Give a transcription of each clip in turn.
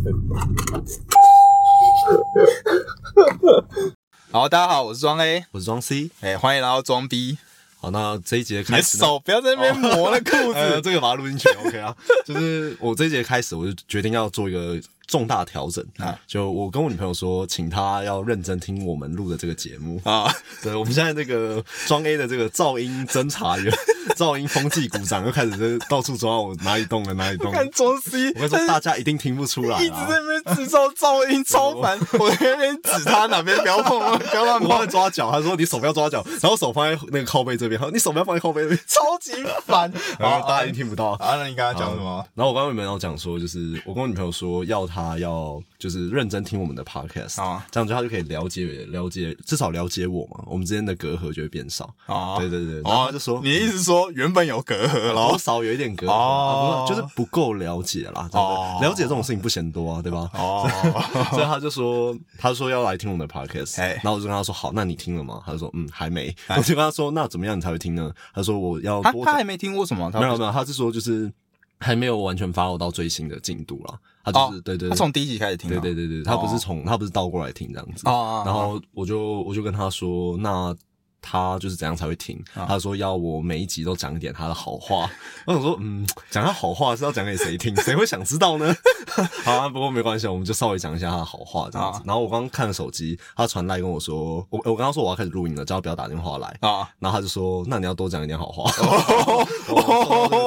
好，大家好，我是庄 A，我是庄 C。哎、欢迎来到装 B。好，那这一节开始呢，手不要在那边磨那裤呃，子。这个把它录进去 OK 啊。就是我这一节开始，我就决定要做一个重大调整啊就我跟我女朋友说，请她要认真听我们录的这个节目。啊，对，我们现在这个装 A 的这个噪音侦查员、噪音风纪鼓掌又开始在到处抓我哪里动了哪里动了。看装 C，我跟你说，大家一定听不出来一直在啊！那边制造噪音，超烦。我在那边指他哪边不要碰，不要乱抓脚，他说你手不要抓脚，然后手放在那个靠背这边，他说你手不要放在靠背这边，超级烦。然后大家一定听不到。啊，那你刚刚讲什么？然后我刚刚有没有讲说，就是我跟我女朋友说，要她要就是认真听我们的 podcast，、啊这样子他就可以了解了解，至少了解我嘛，我们之间的隔阂就会变少。啊对对对，然后他就说，你的意思是说原本有隔阂，然多后少有一点隔阂，就是不够了解啦？了解这种事情不嫌多啊，对吧？哦，所以他就说，他说要来听我们的 podcast，哎然后我就跟他说，好，那你听了吗？他就说，嗯，还没。我就跟他说，那怎么样你才会听呢？他说我要多他他还没听过什么？他没有没有，他是说就是还没有完全 follow 到最新的进度啦。他就是、哦对对，对他从第一集开始听啊。对对对对，他不是从、他不是倒过来听这样子。然后我就我就跟他说，那他就是怎样才会听？啊他说要我每一集都讲一点他的好话。我想说，嗯，讲他好话是要讲给谁听？谁会想知道呢？好啊，不过没关系，我们就稍微讲一下他的好话这样子。啊然后我刚刚看了手机，他传来跟我说，我我刚刚说我要开始录音了，叫他不要打电话来。啊，然后他就说：“那你要多讲一点好话。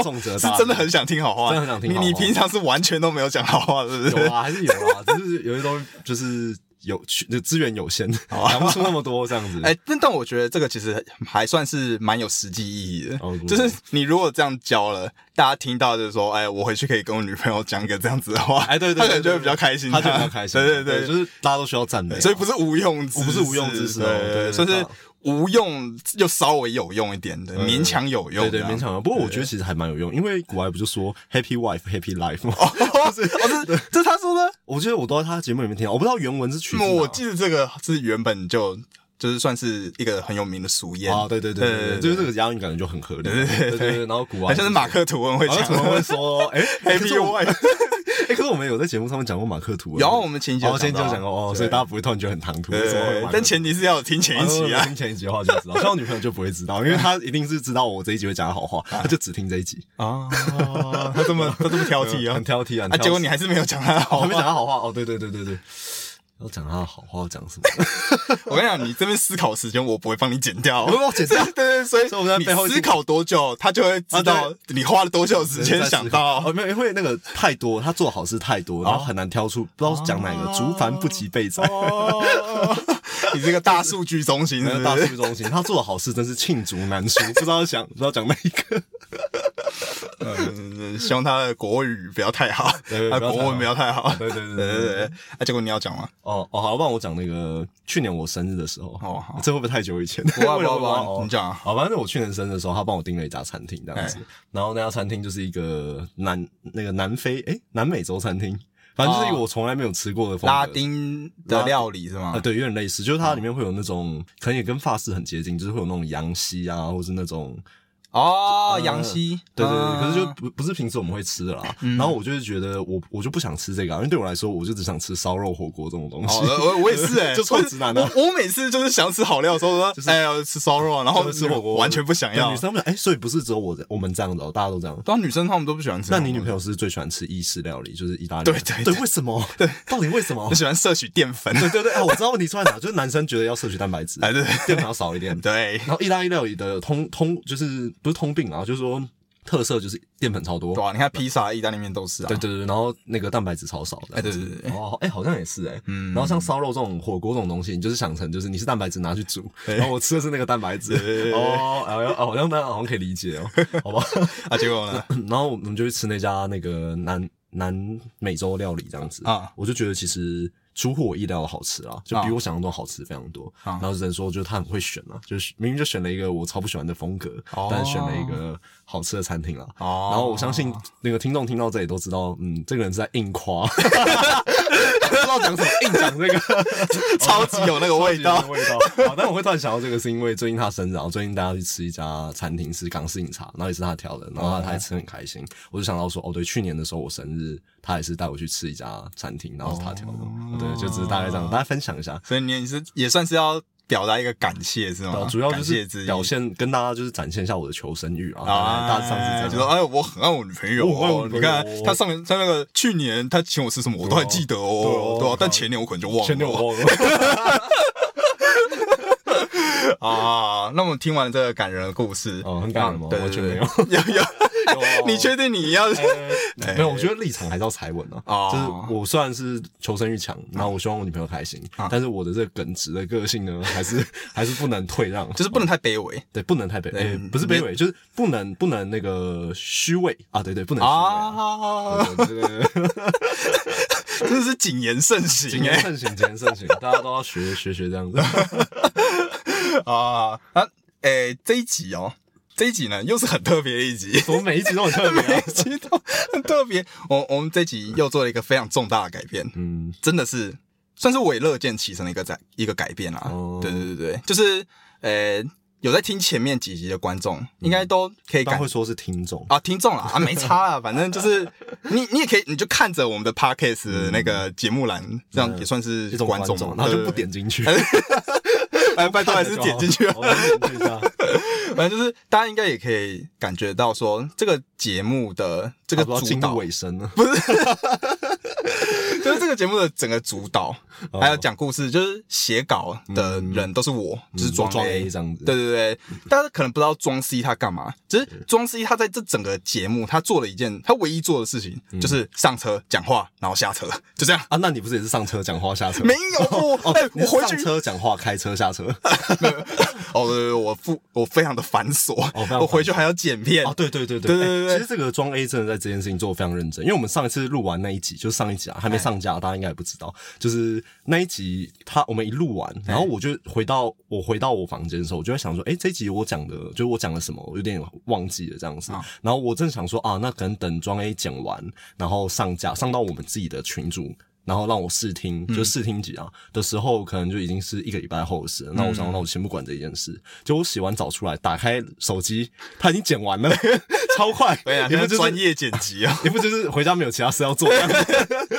重责大是真的很想听好话，真的很想听你你平常是完全都没有讲好话，是不是？有啊，还是有啊，只是有些东西就是有就资源有限，讲不出那么多这样子。哎、但但我觉得这个其实还算是蛮有实际意义的，哦就是你如果这样教了，大家听到就是说，哎，我回去可以跟我女朋友讲一个这样子的话，哎，对对，对他可能就会比较开心，他就比较开心。对对对，就是大家都需要赞美啊，所以不是无用不是无用之识哦对对对算是对无用又稍微有用一点的，嗯勉强有用，对对勉强有用。不过我觉得其实还蛮有用，因为古外不就说 Happy Wife Happy Life 吗？哦，是哦，这他说的，我觉得我都在他节目里面听到，我不知道原文是取自哪。我记得这个是原本就就是算是一个很有名的俗谚啊，对对对对对，就是这个押韵感觉就很合理。对对对，然后古玩好像是马克吐温会讲吐温会说，哎 Happy 可是我 Wife。哎，可是我们有在节目上面讲过马克吐温，然后我们前一集有哦，前一集有讲过哦，所以大家不会突然觉得很唐突，但前提是要有听前一集啊听前一集的话就知道，像我女朋友就不会知道，因为她一定是知道我这一集会讲的好话，她就只听这一集，啊，她这么她这么挑剔啊 很，挑剔啊。啊，结果你还是没有讲她好没讲。她好话哦，对对对对对，要讲他的好话要讲什么？我跟你讲，你这边思考时间我不会帮你剪掉，我 帮我剪掉 对对对，所以所以我们在背后思考多久，他就会知道你花了多久时间想到。哦，没有，因为那个太多，他做好事太多，然后很难挑出，不知道讲哪个，竹凡不及备载。哦，你这个大数据中心大数据中心，他做的好事真是罄竹难书，不知道想不知道讲哪一个。嗯，希望他的国语不要太好，对他国文不要太好。对对对对对对，啊，结果你要讲吗？哦哦，好，不然我讲那个去年我生日的时候，哦好。这会不会太久以前？不啊 不啊不啊哦你讲啊。好，反正我去年生日的时候，他帮我订了一家餐厅这样子哎，然后那家餐厅就是一个南那个南非哎南美洲餐厅，反正就是一个我从来没有吃过的拉丁的料理是吗？啊，？对，有点类似，就是它里面会有那种，可能也跟法式很接近，就是会有那种羊膝啊，或是那种哦，呃羊膝，对对对，啊可是就不不是平时我们会吃的啦。然后我就是觉得我我就不想吃这个、啊，因为对我来说，我就只想吃烧肉火锅这种东西。哦，我我也是哎，就臭直男啊我我每次就是想吃好料的时候说，哎呀吃烧肉啊，然后就吃火锅，完全不想要女。生不想，哎、所以不是只有我我们这样子哦，大家都这样。当女生她们都不喜欢吃。那你女朋友是最喜欢吃意式料理，就是意大利？对对对，为什么？对，到底为什么就？喜欢摄取淀粉？对对对，啊，我知道问题出在哪，就是男生觉得要摄取蛋白质，哎对淀粉要少一点。对，然后意大利料理的通通就是不是通病啊，就是说特色就是淀粉超多。对啊，你看披萨、意大利面都是啊。对对对，然后那个蛋白质超少的。哎对对对对哦，哎，好像也是哎。嗯然后像烧肉这种火锅这种东西，你就是想成就是你是蛋白质拿去煮，然后我吃的是那个蛋白质。哦，哎呀，好像大家好像可以理解哦，好吧。啊，结果呢？然后我们就去吃那家那个南南美洲料理这样子啊我就觉得其实出乎我意料的好吃啊，就比我想象中好吃非常多。啊。然后只能说，就是他很会选啊，就是明明就选了一个我超不喜欢的风格，哦。但是选了一个好吃的餐厅啊。哦。然后我相信那个听众听到这里都知道，嗯，这个人是在硬夸，道讲什么，硬讲这个，超级有那个味道味道。好，但我会突然想到这个，是因为最近他生日，然后最近大家去吃一家餐厅是港式饮茶，然后也是他挑的，然后他他还吃得很开心，我就想到说，哦，对，去年的时候我生日，他也是带我去吃一家餐厅，然后是他挑的，对，就只是大概这样，大家分享一下。所以你也是也算是要表达一个感谢是吗？主要就是表现，跟大家就是展现一下我的求生欲啊！啊，大致上是这样，就说哎，我很爱我女朋友哦。你看他上年他那个去年他请我吃什么，我都还记得哦，对啊。但前年我可能就忘了，前年我忘了。啊。那我们听完这个感人的故事，哦，很感人完全没有，有有。你确定你要？没有，我觉得立场还是要踩稳啊。哦就是我虽然是求生欲强，然后我希望我女朋友开心，但是我的这个耿直的个性呢，还是还是不能退让，就是不能太卑微对，不能太卑，微，不是卑微，就是不能不能那个虚伪啊，对对，不能虚伪。啊！对对对，真的是谨言慎行谨言慎行，谨言慎行，大家都要学学学这样子。啊啊！诶，这一集哦。这一集呢，又是很特别的一集，我们每一集都很特别、啊，每一集都很特别。我我们这集又做了一个非常重大的改变，嗯，真的是算是我也乐见其成的一个在一个改变啊。哦。对对对对，就是呃，有在听前面几集的观众，应该都可以感但会说是听众。啊，听众啦啊，没差啦，反正就是你你也可以，你就看着我们的 podcast 那个节目栏，这样也算是一种观众，然后就不点进去，拜拜托还是点进去。反正就是大家应该也可以感觉到说，这个节目的这个主导尾声了，不是。这个节目的整个主导，哦。还有讲故事，就是写稿的人都是我，就是庄装 A 这样子。对对对，大家可能不知道装 C 他干嘛，只是装 C 他在这整个节目，他做了一件他唯一做的事情，就是上车讲话，然后下车，就这样。啊，那你不是也是上车讲话下车？没有，我回去车讲话，开车下车。哦，对对对，我复我非常的繁琐，我回去还要剪片。哦，，对对对对对。其实这个装 A 真的在这件事情做的非常认真，因为我们上一次录完那一集，就是上一集啊，还没上架，大家应该也不知道。就是那一集，他我们一录完，然后我就回到我回到我房间的时候，我就在想说，哎，这一集我讲的，就是我讲了什么，我有点忘记了这样子。啊然后我正想说啊，那可能等装 A 讲完，然后上架上到我们自己的群组。然后让我试听，就试听集啊、的时候，可能就已经是一个礼拜后的事了。那我想，那我先不管这件事。就我洗完澡出来，打开手机，他已经剪完了，超快。对啊，你不就是专业剪辑啊，你不就是回家没有其他事要做？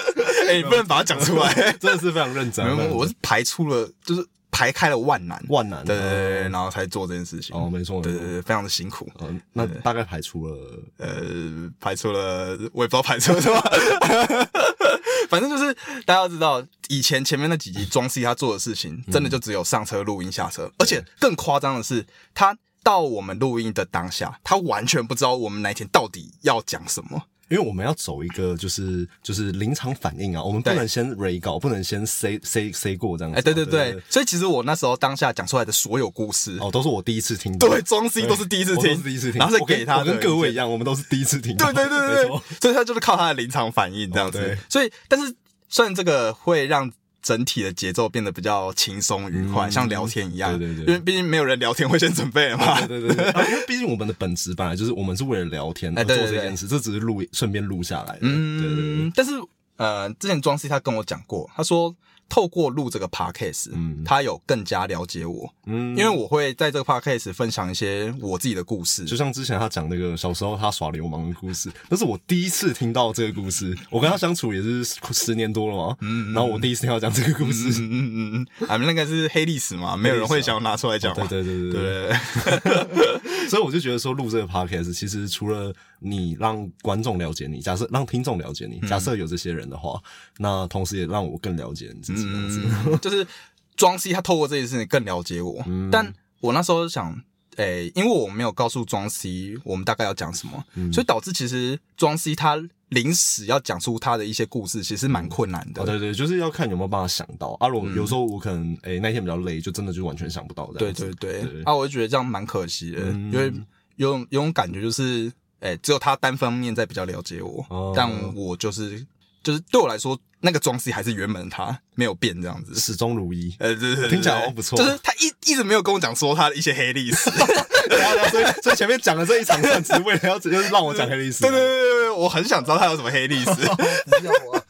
哎，你不能把它讲出来。真的是非常认真。我是排出了，就是排开了万难，万难。对对对对，然后才做这件事情。哦，没错，对对对，非常的辛苦。嗯，那大概排除了呃，排出了，我也不知道排出了什么。反正就是大家要知道，以前前面那几集庄 C 他做的事情，真的就只有上车、录音、下车，而且更夸张的是，他到我们录音的当下，他完全不知道我们那一天到底要讲什么。因为我们要走一个就是就是临场反应啊，我们不能先 re 稿，不能先 say say say 过这样子。哎，对对对对，所以其实我那时候当下讲出来的所有故事，哦，都是我第一次听到。对庄 C 都是第一次听，是第一次听，然后再给他跟各位一样，我们都是第一次听。对对对对所以他就是靠他的临场反应这样子。所以，但是虽然这个会让整体的节奏变得比较轻松愉快，嗯像聊天一样。对对对因为毕竟没有人聊天会先准备了嘛。对对对，啊因为毕竟我们的本质本来就是我们是为了聊天而哎对对对做这件事，这只是录顺便录下来的。对对对嗯，但是呃，之前庄西他跟我讲过，他说透过录这个 podcast，嗯。他有更加了解我，嗯。因为我会在这个 podcast 分享一些我自己的故事。就像之前他讲那个小时候他耍流氓的故事，那是我第一次听到这个故事。我跟他相处也是十年多了嘛，嗯然后我第一次听到讲这个故事，嗯嗯嗯嗯，啊，那个是黑历史嘛，没有人会想要拿出来讲对对对，对，所以我就觉得说录这个 podcast，其实除了你让观众了解你，假设让听众了解你，假设有这些人的话，那同时也让我更了解你自己。就是庄 C 他透过这件事情更了解我，嗯。但我那时候想，诶、因为我没有告诉庄 C 我们大概要讲什么，嗯。所以导致其实庄 C 他临时要讲出他的一些故事，其实蛮困难的。哦，对对，就是要看有没有办法想到。啊，如果有时候我可能诶、那天比较累，就真的就完全想不到这对样。对对，对。啊，我就觉得这样蛮可惜的，嗯。因为有种有种感觉就是，诶、只有他单方面在比较了解我，哦但我就是就是对我来说，那个装 C 还是原本的他，没有变这样子。始终如一。呃，对对对，听起来对好像不错就是他一一直没有跟我讲说他的一些黑历史。所以所以前面讲的这一场算，只是为了要就是让我讲黑历史。对对对对对，我很想知道他有什么黑历史。不要啊！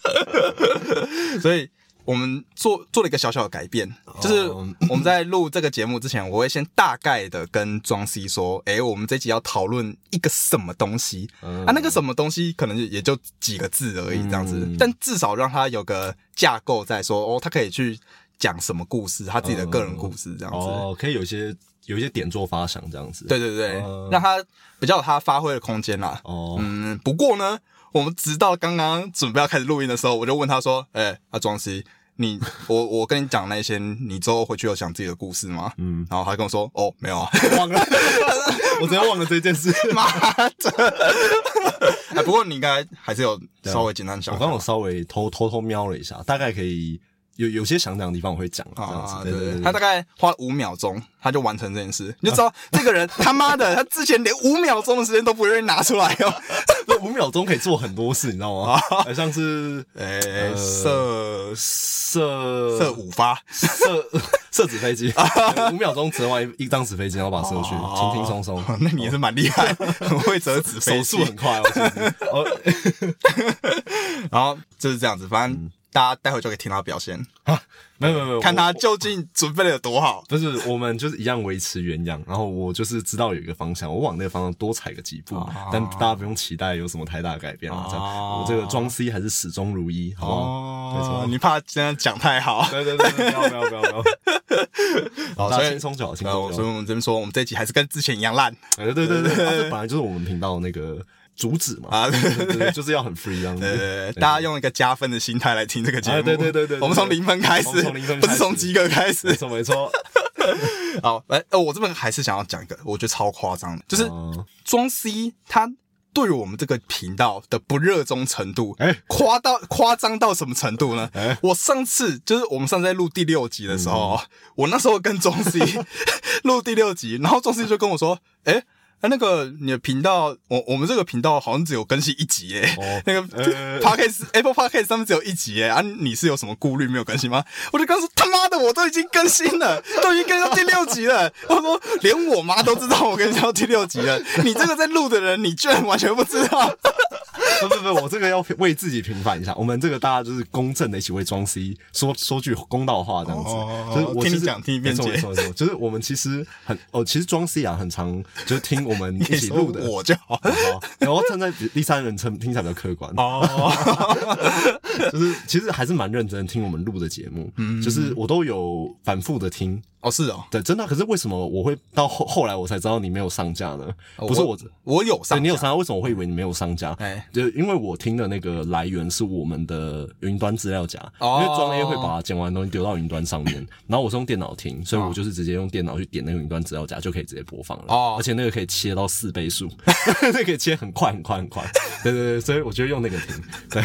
所以我们做做了一个小小的改变，就是哦我们在录这个节目之前，我会先大概的跟庄 C 说，诶，我们这集要讨论一个什么东西、嗯啊？那个什么东西可能也就几个字而已，这样子，嗯但至少让他有个架构在说，哦，他可以去讲什么故事，他自己的个人故事这样子。哦，可以有一些有一些点做发想这样子。对对对，嗯让他比较有他发挥的空间啦。哦，嗯，不过呢，我们直到刚刚准备要开始录音的时候，我就问他说：“哎、阿庄西，你我我跟你讲那些，你之后回去有想自己的故事吗？”嗯，然后他跟我说：“哦，没有啊。忘了，我真的忘了这件事。”妈的！哎，不过你应该还是有稍微简单讲我刚刚有稍微偷偷偷瞄了一下，大概可以有有些想讲的地方我会讲啊，。对对对，他大概花了五秒钟，他就完成这件事，你就知道这个人他妈的，他之前连五秒钟的时间都不愿意拿出来哦。那五秒钟可以做很多事，你知道吗？好像是哎、呃射射射五发，射 射纸飞机，五秒钟折完一一张纸飞机，然后把它射出去，轻轻松松。哦那你也是蛮厉害，很会折纸飞机手速很快。哦，然后就是这样子，反正大家待会就可以听他表现，没有没有没有，看他究竟准备的有多好。不是，我们就是一样维持原样，然后我就是知道有一个方向，我往那个方向多踩个几步，但大家不用期待有什么太大的改变啊。这样，哦我这个装 C 还是始终如一，好不好？没错你怕今天讲太好，对对对，对不要不要不要不要，好，大所以家轻松就好，轻呃，松。所以我们这边说，我们这一集还是跟之前一样烂对对对对，啊这本来就是我们频道那个主旨嘛，啊！对对对对，就是要很 free 这样对对。对，大家用一个加分的心态来听这个节目。哎对对对对对我们从零分开始，从零分不是从及格开没始。错没错，好，哎，呃，我这边还是想要讲一个，我觉得超夸张的，就是嗯。庄 C 他对我们这个频道的不热衷程度，哎。夸到夸张到什么程度呢？哎。我上次就是我们上次在录第六集的时候，我那时候跟庄 C 录第六集，然后庄 C 就跟我说：“哎、那那个你的频道，我我们这个频道好像只有更新一集耶、哦 那个呃 Podcast Apple Podcast 上面只有一集耶、啊，你是有什么顾虑没有更新吗？我就跟他说他妈的，我都已经更新了，都已经更新到第六集了。我说连我妈都知道我更新到第六集了，你这个在录的人，你居然完全不知道。不不不，我这个要为自己平反一下。我们这个大家就是公正的一起为庄 C 说说句公道话，这样子。哦就是我听你讲听你辩解没错，就是我们其实很哦，其实庄 C 啊很常就是听我们一起录的。我就好。好，然后站在第三人称听起来比较客观，哦，就是其实还是蛮认真听我们录的节目，嗯。就是我都有反复的听，哦是哦，对，真的。可是为什么我会到后后来我才知道你没有上架呢？不是我，我有上，对你有上架，为什么我会以为你没有上架？哎就因为我听的那个来源是我们的云端资料夹，哦因为装 A 会把剪完的东西丢到云端上面，然后我是用电脑听，所以我就是直接用电脑去点那个云端资料夹就可以直接播放了。哦而且那个可以切到四倍速，那个可以切很快很快很快。对对对，所以我就用那个听。对，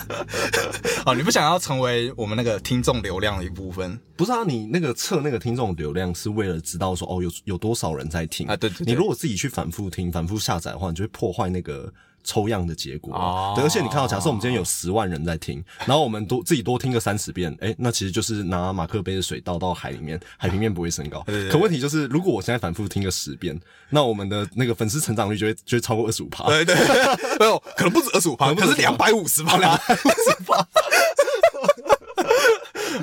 哦，你不想要成为我们那个听众流量的一部分不是啊，你那个测那个听众流量是为了知道说哦有有多少人在听啊对对对你如果自己去反复听、反复下载的话，你就会破坏那个。抽样的结果，哦对，而且你看到，假设我们今天有十万人在听，然后我们多自己多听个三十遍，哎、那其实就是拿马克杯的水倒到海里面，海平面不会升高。可问题就是，如果我现在反复听个十遍，那我们的那个粉丝成长率就会就会超过二十五趴。对对，没有，可能不止二十五趴，可是两百五十趴，两百五十趴。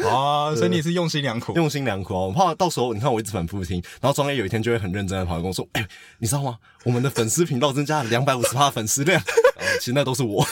啊，所以你是用心良苦。用心良苦哦，我怕到时候你看我一直反复听，然后庄 A 有一天就会很认真的跑来跟我说：“哎、你知道吗？我们的粉丝频道增加了两百五十趴粉丝量。”其实那都是我，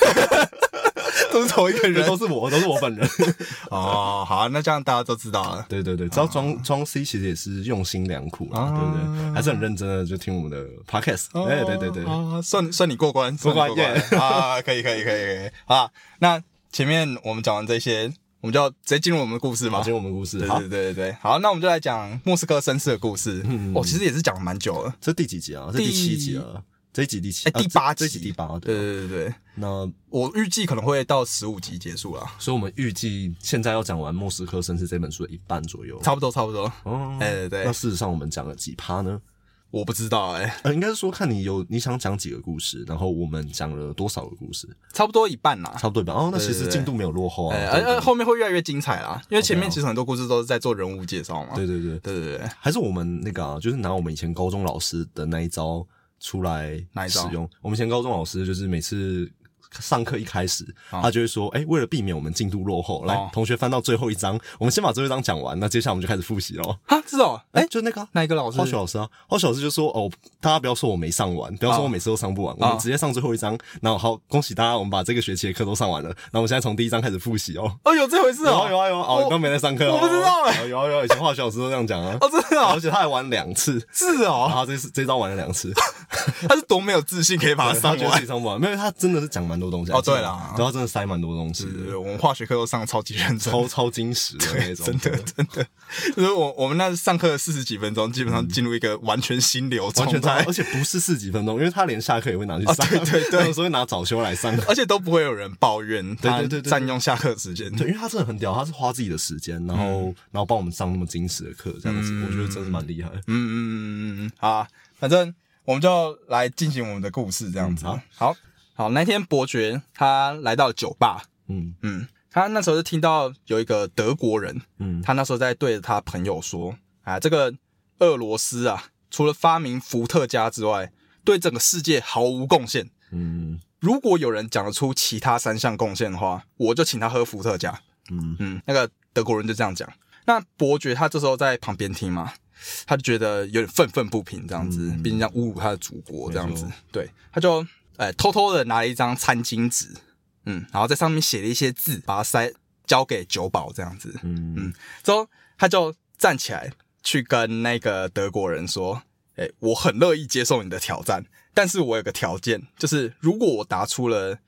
都是同一个人都是我，都是我本人。哦，好，那这样大家都知道了。对对对，知道庄庄 C 其实也是用心良苦啊，对不对？还是很认真的就听我们的 podcast。哎，对对对，啊，算算你过关，过关算你啊，可以可以可以可以啊。那前面我们讲完这些，我们就要直接进入我们的故事嘛好，。进入我们的故事。好对对，对对对，好，那我们就来讲莫斯科绅士的故事。哦，其实也是讲了蛮久了。这第几集啊？这第七集了。这一集第七，哎第八集这一集第八，对对。对对对，那我预计可能会到十五集结束啦，所以我们预计现在要讲完《莫斯科绅士》这本书的一半左右。差不多差不多。哦，哎对对那事实上我们讲了几趴呢？我不知道哎、呃，应该是说看你有你想讲几个故事，然后我们讲了多少个故事，差不多一半啦。差不多一半。哦，那其实进度没有落后啊。哎，对而而后面会越来越精彩啦，因为前面其实很多故事都是在做人物介绍嘛。对对对，对对对，还是我们那个啊，就是拿我们以前高中老师的那一招出来使用。我们以前高中老师就是每次上课一开始，哦他就会说，哎、为了避免我们进度落后，来，哦同学翻到最后一章，我们先把最后一章讲完，那接下来我们就开始复习喽。啊，是哦，哎、哎，就那个啊、哪一个老师化？学老师啊，化学老师就说：“哦，大家不要说我没上完，不要说我每次都上不完，我们直接上最后一章。然后好，恭喜大家，我们把这个学期的课都上完了。然后我们现在从第一章开始复习哦。哦，有这回事有啊哦，有啊有啊，哦，我你都没在上课哦，我不知道哎哦有啊有啊，以前化学老师都这样讲啊。哦，真的哦而，且他还玩两次，是哦，然后这次这招玩了两次，他是多没有自信可以把它上完他自己。上不完，没有，他真的是讲蛮多东西。哦对啦对，他真的塞蛮多东西对，的，我们化学课都上得超级认真，超超精实的那种，真的真的，就是我我们那上课四十几分钟，基本上进入一个完全心流完状态全在，而且不是四十几分钟，因为他连下课也会拿去上，哦对对对有时候拿早修来上。而且都不会有人抱怨他对对对对占用下课时间。对，因为他真的很屌，他是花自己的时间，然后、嗯然后帮我们上那么精实的课，这样子，我觉得真的蛮厉害。嗯嗯嗯嗯嗯，好啊，反正我们就来进行我们的故事，这样子。嗯好，好，那天伯爵他来到酒吧，嗯。嗯，他那时候就听到有一个德国人，嗯。他那时候在对着他朋友说：“啊，这个俄罗斯啊，除了发明伏特加之外，对整个世界毫无贡献。嗯。如果有人讲得出其他三项贡献的话，我就请他喝伏特加。”嗯。嗯，那个德国人就这样讲。那伯爵他这时候在旁边听嘛，他就觉得有点愤愤不平，这样子，嗯。毕竟这样侮辱他的祖国，这样子，对，他就呃偷偷的拿了一张餐巾纸，嗯，然后在上面写了一些字，把它塞交给酒保，这样子，嗯。嗯。之后他就站起来去跟那个德国人说：“哎、我很乐意接受你的挑战，但是我有个条件，就是如果我答出了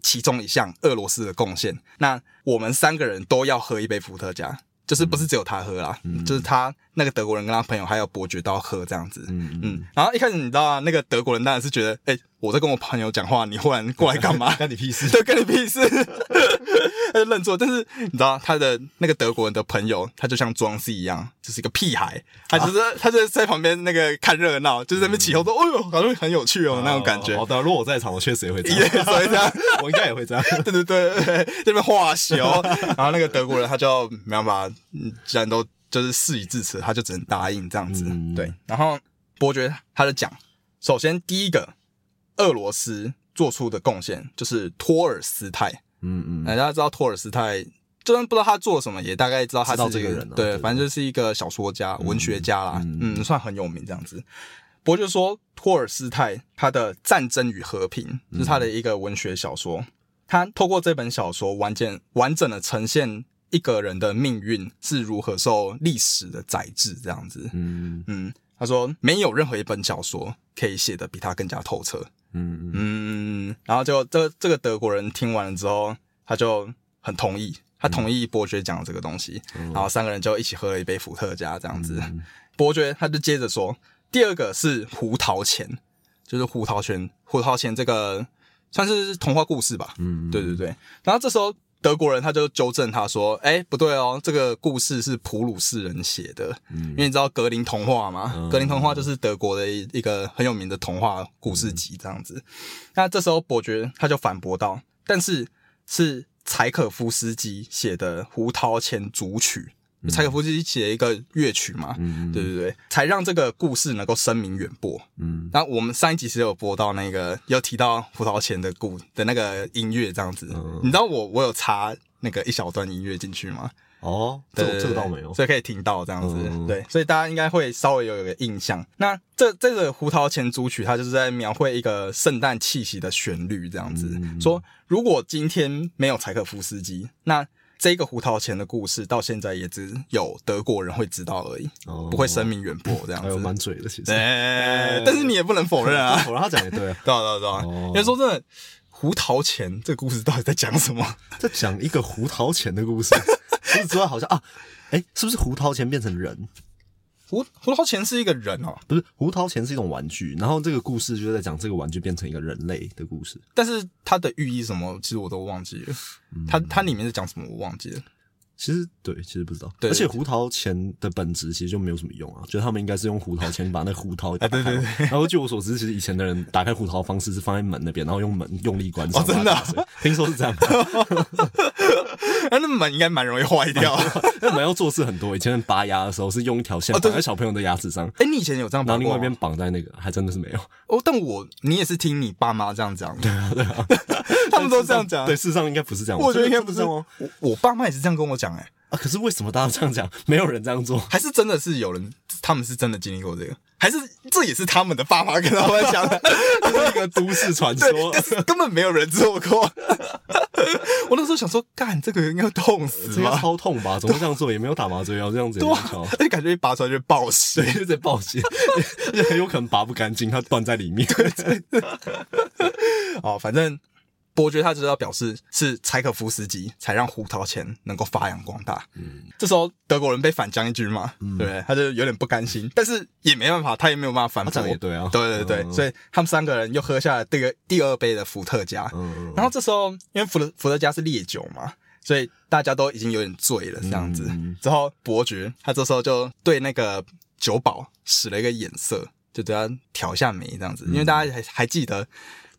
其中一项俄罗斯的贡献，那我们三个人都要喝一杯伏特加，就是不是只有他喝啦，就是他那个德国人跟他朋友还有伯爵都要喝这样子。嗯嗯，然后一开始你知道啊，那个德国人当然是觉得，哎、我在跟我朋友讲话，你忽然过来干嘛？干你屁事！对，干你屁事，他就认错。但是你知道他的那个德国人的朋友，他就像装饰一样，就是一个屁孩，他就是、他就在旁边那个看热闹，就是在那边起哄说：“哦呦，好像很有趣哦，那种感觉。好的，如果我在场，我确实也会这也样，所以这样，我应该也会这样。对对对对，对这边化修，然后那个德国人他就没办法，嗯既然都就是事已至此，他就只能答应这样子。嗯对，然后伯爵他就讲，首先第一个，俄罗斯做出的贡献就是托尔斯泰。嗯嗯。大家知道托尔斯泰，就算不知道他做了什么，也大概知道他是这个人啊对，对。反正就是一个小说家、文学家啦，嗯嗯，算很有名这样子。不过就说托尔斯泰他的《战争与和平》就是他的一个文学小说，他透过这本小说完整完整的呈现一个人的命运是如何受历史的宰制这样子。嗯。嗯，他说没有任何一本小说可以写的比他更加透彻。嗯嗯嗯，然后就这这个德国人听完了之后，他就很同意，他同意伯爵讲的这个东西，然后三个人就一起喝了一杯伏特加，这样子。伯爵他就接着说，第二个是胡桃钳，就是胡桃钳，胡桃钳这个算是童话故事吧，嗯，对对对。然后这时候德国人他就纠正他说：“哎，不对哦，这个故事是普鲁士人写的，因为你知道格林童话吗？格林童话就是德国的一一个很有名的童话故事集这样子。那这时候伯爵他就反驳道：“但是是柴可夫斯基写的《胡桃钳组曲》。”柴可夫斯基写一个乐曲嘛，嗯对对对，才让这个故事能够声名远播。嗯然后我们上一集其实有播到那个有提到胡桃钳的故的那个音乐这样子，嗯你知道我我有插那个一小段音乐进去吗？哦，这这个倒没有。所以可以听到这样子，嗯对，所以大家应该会稍微有一个印象。那这这个胡桃钳组曲，它就是在描绘一个圣诞气息的旋律，这样子、嗯说，如果今天没有柴可夫斯基，那这个胡桃钳的故事到现在也只有德国人会知道而已，哦不会声名远播这样还有子。蛮嘴的，其实。哎，但是你也不能否认啊，否认他讲也对啊，对啊对啊对因为说真的，胡桃钳这个故事到底在讲什么？在讲一个胡桃钳的故事。除此之外，好像啊，哎，是不是胡桃钳变成人？胡胡桃钳是一个人哦，不是，胡桃钳是一种玩具，然后这个故事就是在讲这个玩具变成一个人类的故事。但是它的寓意什么，其实我都忘记了。它它里面是讲什么，我忘记了。其实对，其实不知道。对而且胡桃钳的本质其实就没有什么用啊，就是他们应该是用胡桃钳把那胡桃 打开。对对然后据我所知，其实以前的人打开胡桃的方式是放在门那边，然后用门用力关上。哦真的听说是这样。那那门应该蛮容易坏掉。那门要做事很多，以前人拔牙的时候是用一条线绑在小朋友的牙齿上，哎、你以前有这样绑过吗？然后另外一边绑在那个，还真的是没有。哦，但我你也是听你爸妈这样讲，对啊，对啊，他们都这样讲。对，，事实上应该不是这样。我觉得应该不是这样哦。我我爸妈也是这样跟我讲，哎，啊，可是为什么大家这样讲？没有人这样做。还是真的是有人，他们是真的经历过这个，还是这也是他们的爸妈跟他们讲的，这是一个都市传说。根本没有人做过。我那时候想说，干这个应该痛死这个吧？超痛吧？怎么这样做？也没有打麻醉药，这样子也对而且感觉一拔出来就爆血。对，就在爆血，而且很有可能拔不干净，它断在里面。哦，反正伯爵他就是要表示是柴可夫斯基才让胡桃钳能够发扬光大。嗯，这时候德国人被反将一军嘛，对不对？他就有点不甘心，但是也没办法，他也没有办法反他驳。对啊对对对，嗯所以他们三个人又喝下了这个第二杯的伏特加。嗯，然后这时候，因为伏特伏特加是烈酒嘛，所以大家都已经有点醉了，这样子。嗯之后伯爵他这时候就对那个酒保使了一个眼色，就对他挑一下眉这样子，因为大家还还记得。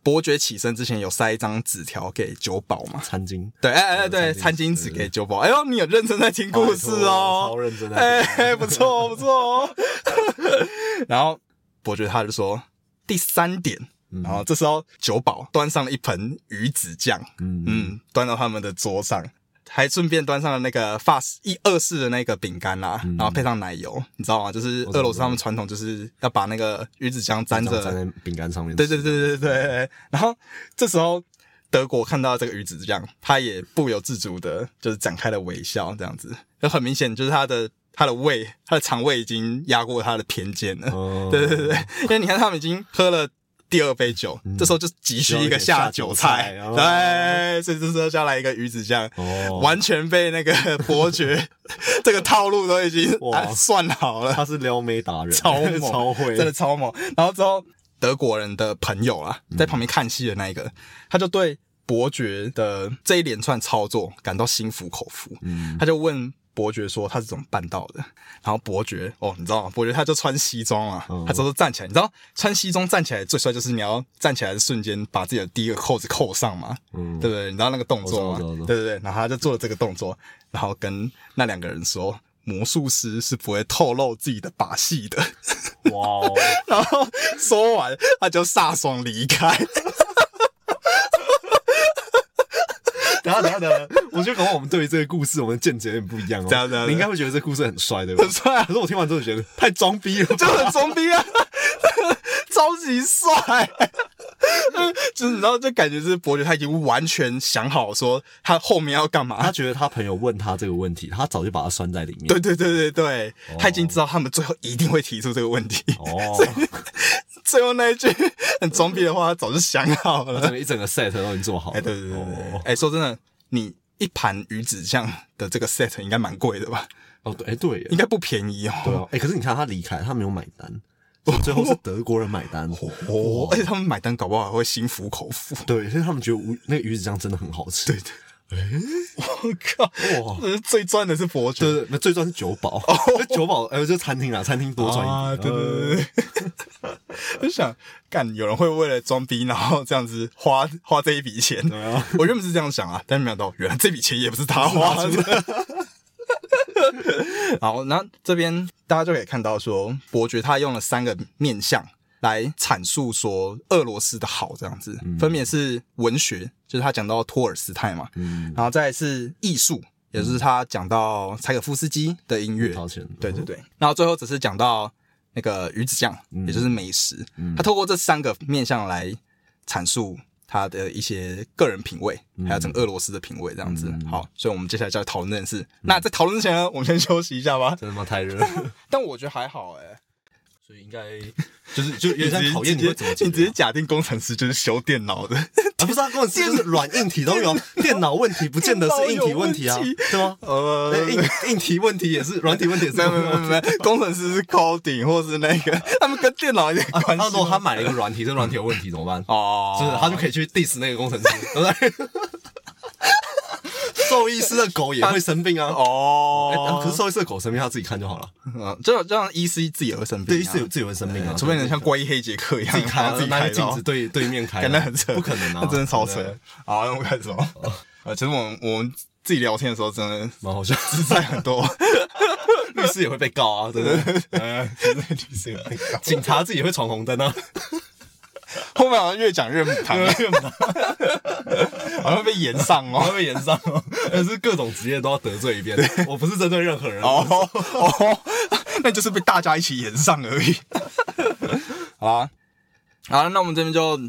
伯爵起身之前有塞一张纸条给酒保嘛？餐巾对，哎哎对，餐巾纸给酒保。哎呦，你有认真在听故事哦，超认真的。哎，不错不错哦。然后伯爵他就说第三点，然后这时候酒保端上了一盆鱼子酱，嗯嗯，嗯，端到他们的桌上，还顺便端上了那个法式一二式的那个饼干啦，然后配上奶油，你知道吗？就是俄罗斯他们传统就是要把那个鱼子酱沾着，粘在饼干上面。对对对对对。然后这时候德国看到这个鱼子酱，他也不由自主的就是展开了微笑，这样子，就很明显就是他的他的胃，他的肠胃已经压过他的偏见了。哦对对对对，因为你看他们已经喝了第二杯酒，这时候就急需一个下酒菜，对，所以这时候下来一个鱼子酱，哦。完全被那个伯爵 这个套路都已经算好了，他是撩妹达人，超猛，超会，真的超猛。然后之后德国人的朋友啊，嗯。在旁边看戏的那一个，他就对伯爵的这一连串操作感到心服口服，嗯。他就问伯爵说他是怎么办到的。然后伯爵哦，你知道吗？伯爵他就穿西装啊，嗯他这时候站起来，你知道穿西装站起来最帅就是你要站起来的瞬间把自己的第一个扣子扣上嘛，嗯对不对？你知道那个动作吗？对对对，然后他就做了这个动作，然后跟那两个人说。魔术师是不会透露自己的把戏的，哇哦，然后说完他就飒爽离开。等一下等一下等下，我觉得可能我们对于这个故事，我们的见解有点不一样哦。这样这样你应该会觉得这故事很帅，对吧？很帅啊可是我听完之后觉得太装逼了，就很装逼啊，超级帅。就是你知道，就感觉是伯爵他已经完全想好说他后面要干嘛他。觉得他朋友问他这个问题，他早就把他拴在里面。对对对对对，他已经知道他们最后一定会提出这个问题。哦，最后那一句 很装逼的话，他早就想好了。整个一整个 set 都已经做好了。哎，对对对对对，哦哎，说真的，你一盘鱼子酱的这个 set 应该蛮贵的吧？哦，对，哎，对耶，应该不便宜哦。对啊，哎，可是你看他离开，他没有买单，最后是德国人买单。哦，而且他们买单搞不好还会心服口服。对，所以他们觉得无那个鱼子酱真的很好吃。对对我靠，哇最赚的是佛爵。对对，那最赚是酒保，那酒保呃，就餐厅啦，餐厅多赚啊，一点。对对对对，我 就想干，有人会为了装逼，然后这样子花花这一笔钱。我原本是这样想啊，但是没想到，原来这笔钱也不是他花 的。好，那这边大家就可以看到说，伯爵他用了三个面向来阐述说俄罗斯的好，这样子，分别是文学，就是他讲到托尔斯泰嘛，嗯，然后再是艺术，也就是他讲到柴可夫斯基的音乐。对对对，然后最后只是讲到那个鱼子酱，也就是美食。他透过这三个面向来阐述他的一些个人品味，还有整个俄罗斯的品味，这样子。好，所以我们接下来就要讨论这件事。那在讨论之前呢，我们先休息一下吧。真的吗？太热了，但我觉得还好哎、所以应该 就是就有点在考验你会怎么解你直接假定工程师就是修电脑的，啊，不是啊，根本就是软硬体都有，电脑问题不见得是硬体问题啊，电脑有问题对吗？呃硬硬体问题也是，软体问题也是没有没有 没有没，工程师是 coding 或是那个，他们跟电脑有点关系吗。他如果他买了一个软体，这软体有问题怎么办？哦，就是他就可以去 diss 那个工程师，对不对？兽医师的狗也会生病啊。哎哦可是兽医师的狗生病，他自己看就好了。嗯，就就像医师自己也会生病、对，啊，医师自己会生病啊，除非你像怪医黑杰克一样自己开自己开镜子，对对面开啊，感觉很扯，不可能啊，那真的超扯对不对。好，那我们开始哦。呃，其实我们我们自己聊天的时候，真的蛮好笑。自在很多。律师也会被告啊，对不对？哎律师也会被告，警察自己也会闯红灯啊，后面好像越讲越母汤，好像被延上我会哦。被延上哦。但是各种职业都要得罪一遍，我不是针对任何人哦哦，那就是被大家一起延上而已。好啊，好，那我们这边就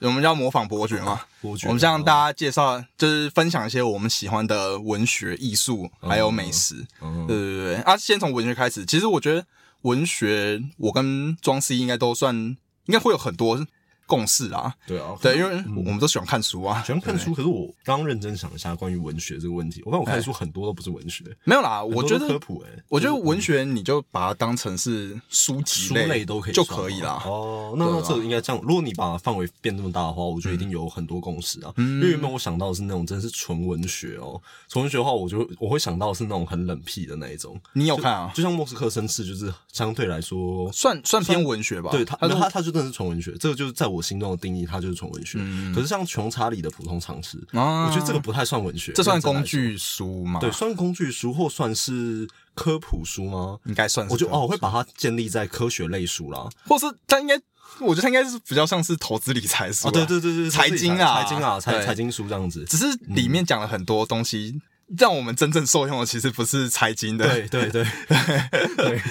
我们要模仿伯爵嘛。伯爵我们向大家介绍，就是分享一些我们喜欢的文学、艺术还有美食。嗯对对对，啊，先从文学开始。其实我觉得文学，我跟庄 C 应该都算，应该会有很多共识啊。对啊，对，因为我们都喜欢看书啊。喜欢看书，可是我刚刚认真想一下关于文学这个问题，我看我看的书很多都不是文学，没有啦，我觉得科得，普哎，我觉得文学你就把它当成是书籍书类都可以就可以啦。哦，那那这个应该这样，如果你把范围变这么大的话，我觉得一定有很多共识啊。嗯因为原本我想到的是那种真的是纯文学哦，纯文学的话，我就我会想到是那种很冷僻的那一种。你有看啊？就像莫斯科绅士，就是相对来说，算算偏文学吧。对他，他他他就真的是纯文学，这个就是在我心中的定义，它就是纯文学。嗯可是像穷查理的普通常识，啊我觉得这个不太算文学，这算工具书吗？对，，算工具书或算是科普书吗？应该算是。我就哦，我会把它建立在科学类书啦。或是它应该，我觉得它应该是比较像是投资理财书、啊，对对对对，财经啊财经啊，财财经书这样子。只是里面讲了很多东西，让我们真正受用的其实不是财经的，对对 对，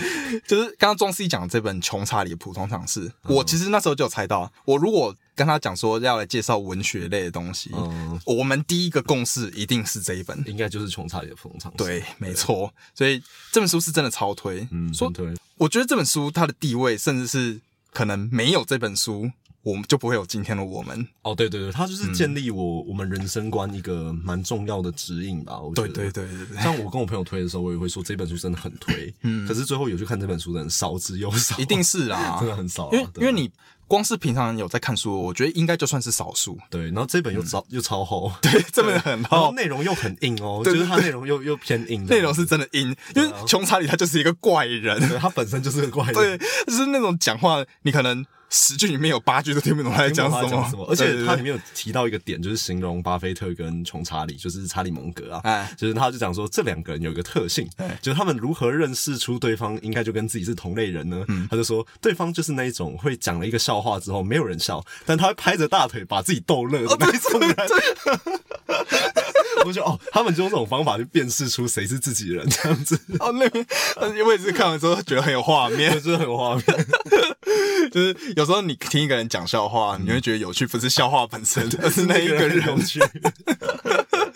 就是刚刚庄 C 讲的这本《穷查理的普通常识》，嗯我其实那时候就有猜到，我如果跟他讲说要来介绍文学类的东西，嗯，我们第一个共识一定是这一本。应该就是穷查理的普通常识。对，没错，所以这本书是真的超推。嗯，说推。我觉得这本书它的地位，甚至是可能没有这本书，我们就不会有今天的我们。哦，对对对，它就是建立我我们人生观一个蛮重要的指引吧。我觉对得。对对对对，像我跟我朋友推的时候，我也会说这本书真的很推，嗯，可是最后有去看这本书的人少之又少，一定是啊，真的很少啊、因为因为你光是平常有在看书，我觉得应该就算是少数。对，然后这本又超、又超厚，对，这本很厚，内容又很硬哦，对就是它内容又又偏硬，内容是真的硬，因为啊穷查理他就是一个怪人，对，它本身就是个怪人，对，就是那种讲话，你可能十句里面有八句都听不懂他在讲什么，而且他里面有提到一个点，就是形容巴菲特跟穷查理，就是查理蒙格啊，哎。就是他就讲说这两个人有一个特性，就是他们如何认识出对方应该就跟自己是同类人呢？嗯。他就说对方就是那一种会讲了一个笑话之后没有人笑，但他会拍着大腿把自己逗乐的那一种人。我就哦，他们就用这种方法去辨识出谁是自己人，这样子，哦，那边我也是看完之后觉得很有画面，就是很有画面。就是有时候你听一个人讲笑话，你会觉得有趣，不是笑话本身，而是那一个人有。趣，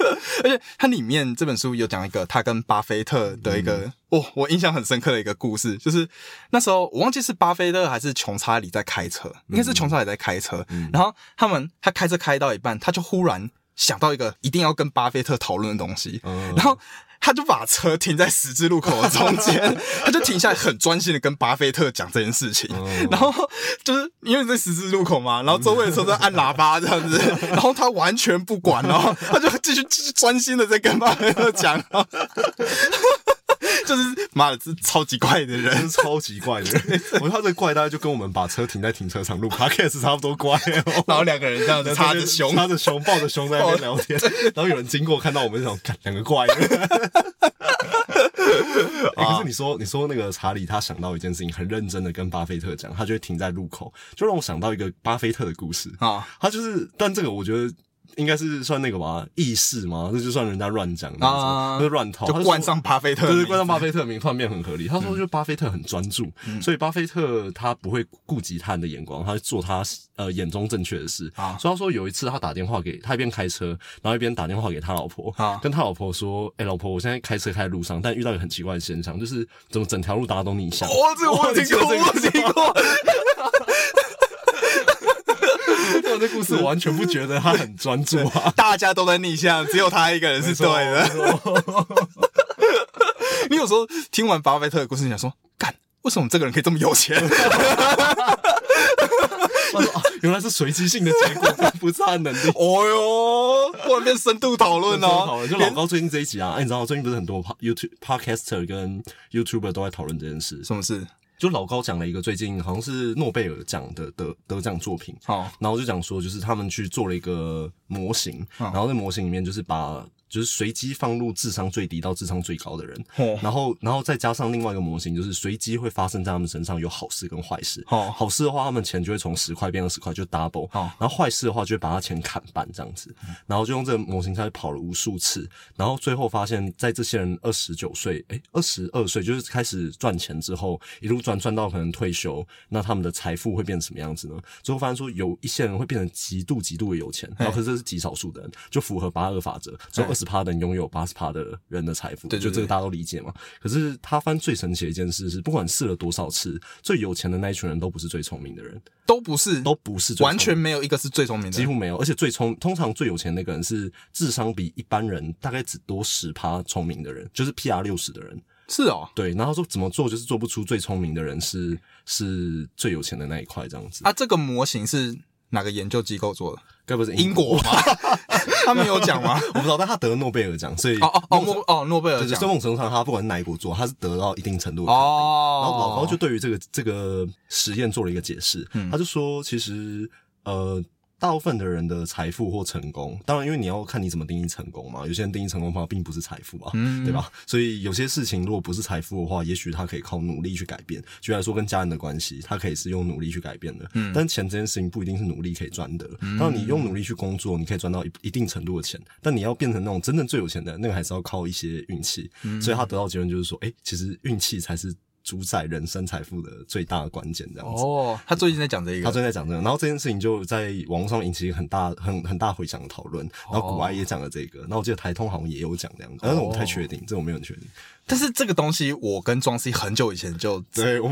而且它里面这本书有讲一个他跟巴菲特的一个，哦，我印象很深刻的一个故事，就是那时候我忘记是巴菲特还是穷查理在开车，应该是穷查理在开车，然后他们他开车开到一半，他就忽然想到一个一定要跟巴菲特讨论的东西，嗯然后。他就把车停在十字路口的中间，他就停下来，很专心的跟巴菲特讲这件事情。嗯然后就是因为在十字路口嘛，然后周围的车在按喇叭这样子，然后他完全不管，然后他就继续继续专心的在跟巴菲特讲，就是妈的，是超级怪的人 是。超级怪的人。我觉得他这怪大概就跟我们把车停在停车场录 podcast 差不多怪哦。然后两个人这样子插着胸，插着胸，抱着胸在那边聊天，然后有人经过看到我们这种，干两个怪人。欸可是你说，你说那个查理他想到一件事情，很认真的跟巴菲特讲，他就会停在路口，就让我想到一个巴菲特的故事啊。他就是，但这个我觉得。应该是算那个吧，意识嘛，这就算人家乱讲的，啊就乱套，就冠上巴菲特的对冠上巴菲特名，突然变很合理。他说，就巴菲特很专注，所以巴菲特他不会顾及他人的眼光，他会做他呃眼中正确的事。啊所以他说有一次他打电话给他一边开车，然后一边打电话给他老婆，啊跟他老婆说：“哎、老婆，我现在开车开在路上，但遇到一个很奇怪的现象，就是怎么整条路大家都逆向。”哦，这个我有听过，我有听过。我这故事我 完全不觉得他很专注啊。大家都在逆向，只有他一个人是对的。你有时候听完巴菲特的故事，你想说，干，为什么这个人可以这么有钱？啊，原来是随机性的结果，不是他的能力。哦哟，突然变深度讨论好哦了，。就老高最近这一集啊，哎，你知道最近不是很多 YouTube podcaster 跟 YouTuber 都在讨论这件事，什么事？就老高讲了一个最近好像是诺贝尔奖的得得奖作品，好，然后就讲说，就是他们去做了一个模型，嗯然后那模型里面就是把就是随机放入智商最低到智商最高的人，哦然后然后再加上另外一个模型，就是随机会发生在他们身上有好事跟坏事。哦好事的话，他们钱就会从十块变二十块，就 double。哦然后坏事的话，就会把他钱砍半这样子。然后就用这个模型下去跑了无数次，然后最后发现，在这些人二十九岁，哎，二十二岁就是开始赚钱之后，一路赚赚到可能退休，那他们的财富会变成什么样子呢？最后发现说，有一些人会变成极度极度的有钱，然后可是这是极少数的人，就符合八二法则，只有二十趴能拥有八十趴的人的财富，对对对就这个大家都理解嘛。可是他翻最神奇的一件事是，不管试了多少次，最有钱的那一群人都不是最聪明的人，都不是，都不是最完全没有一个是最聪明的，几乎没有，而且最聪，通常最有钱那个人是智商比一般人大概只多十趴聪明的人，就是 PR 六十的人。是哦。对，然后说怎么做就是做不出最聪明的人是是最有钱的那一块这样子。啊，这个模型是哪个研究机构做的？该不是英国吗？他们有讲吗？我不知道，但他得了诺贝尔奖，所以哦哦哦，诺哦诺贝尔对，奖在某种程度上，他不管是哪一国做，他是得到一定程度的。哦。然后老高就对于这个这个实验做了一个解释，嗯他就说，其实呃，大部分的人的财富或成功，当然因为你要看你怎么定义成功嘛，有些人定义成功的话并不是财富啊，嗯对吧？所以有些事情如果不是财富的话，也许他可以靠努力去改变。举例来说，跟家人的关系，他可以是用努力去改变的。嗯但钱这件事情不一定是努力可以赚的。当然，你用努力去工作，你可以赚到一一定程度的钱，但你要变成那种真正最有钱的人，那个还是要靠一些运气。嗯所以他得到结论就是说，哎、其实运气才是主宰人生财富的最大的关键，这样子。哦，他最近在讲这个他最近在讲这个，然后这件事情就在网络上引起很大、很很大回响的讨论。然后古埃也讲了这个，然后我记得台通好像也有讲这样子，但是我不太确定，这我没有很确定。但是这个东西我跟庄 C 很久以前 就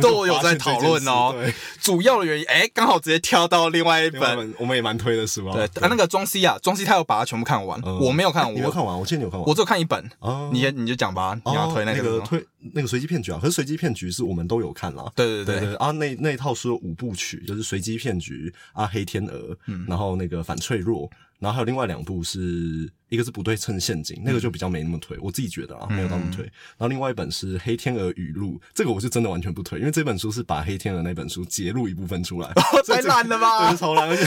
都有在讨论哦。主要的原因，哎，刚好直接跳到另外一本。我们也蛮推的书啊。对，啊，那个庄 C 啊，庄 C 他有把它全部看完，嗯我没有看，我你有看完？我记得你有看完。我只有看一本。哦你你就讲吧，你要推那个推那个随机骗局啊，可是随机骗局是我们都有看啦。对对对对对啊，那那一套书有五部曲，就是随机骗局啊、黑天鹅，嗯然后那个反脆弱，然后还有另外两部是一个是不对称陷阱，那个就比较没那么推，我自己觉得啊，没有那么推。然后另外一本是黑天鹅语录，这个我是真的完全不推，因为这本书是把黑天鹅那本书截录一部分出来，太这个烂了吧对，超烂，而且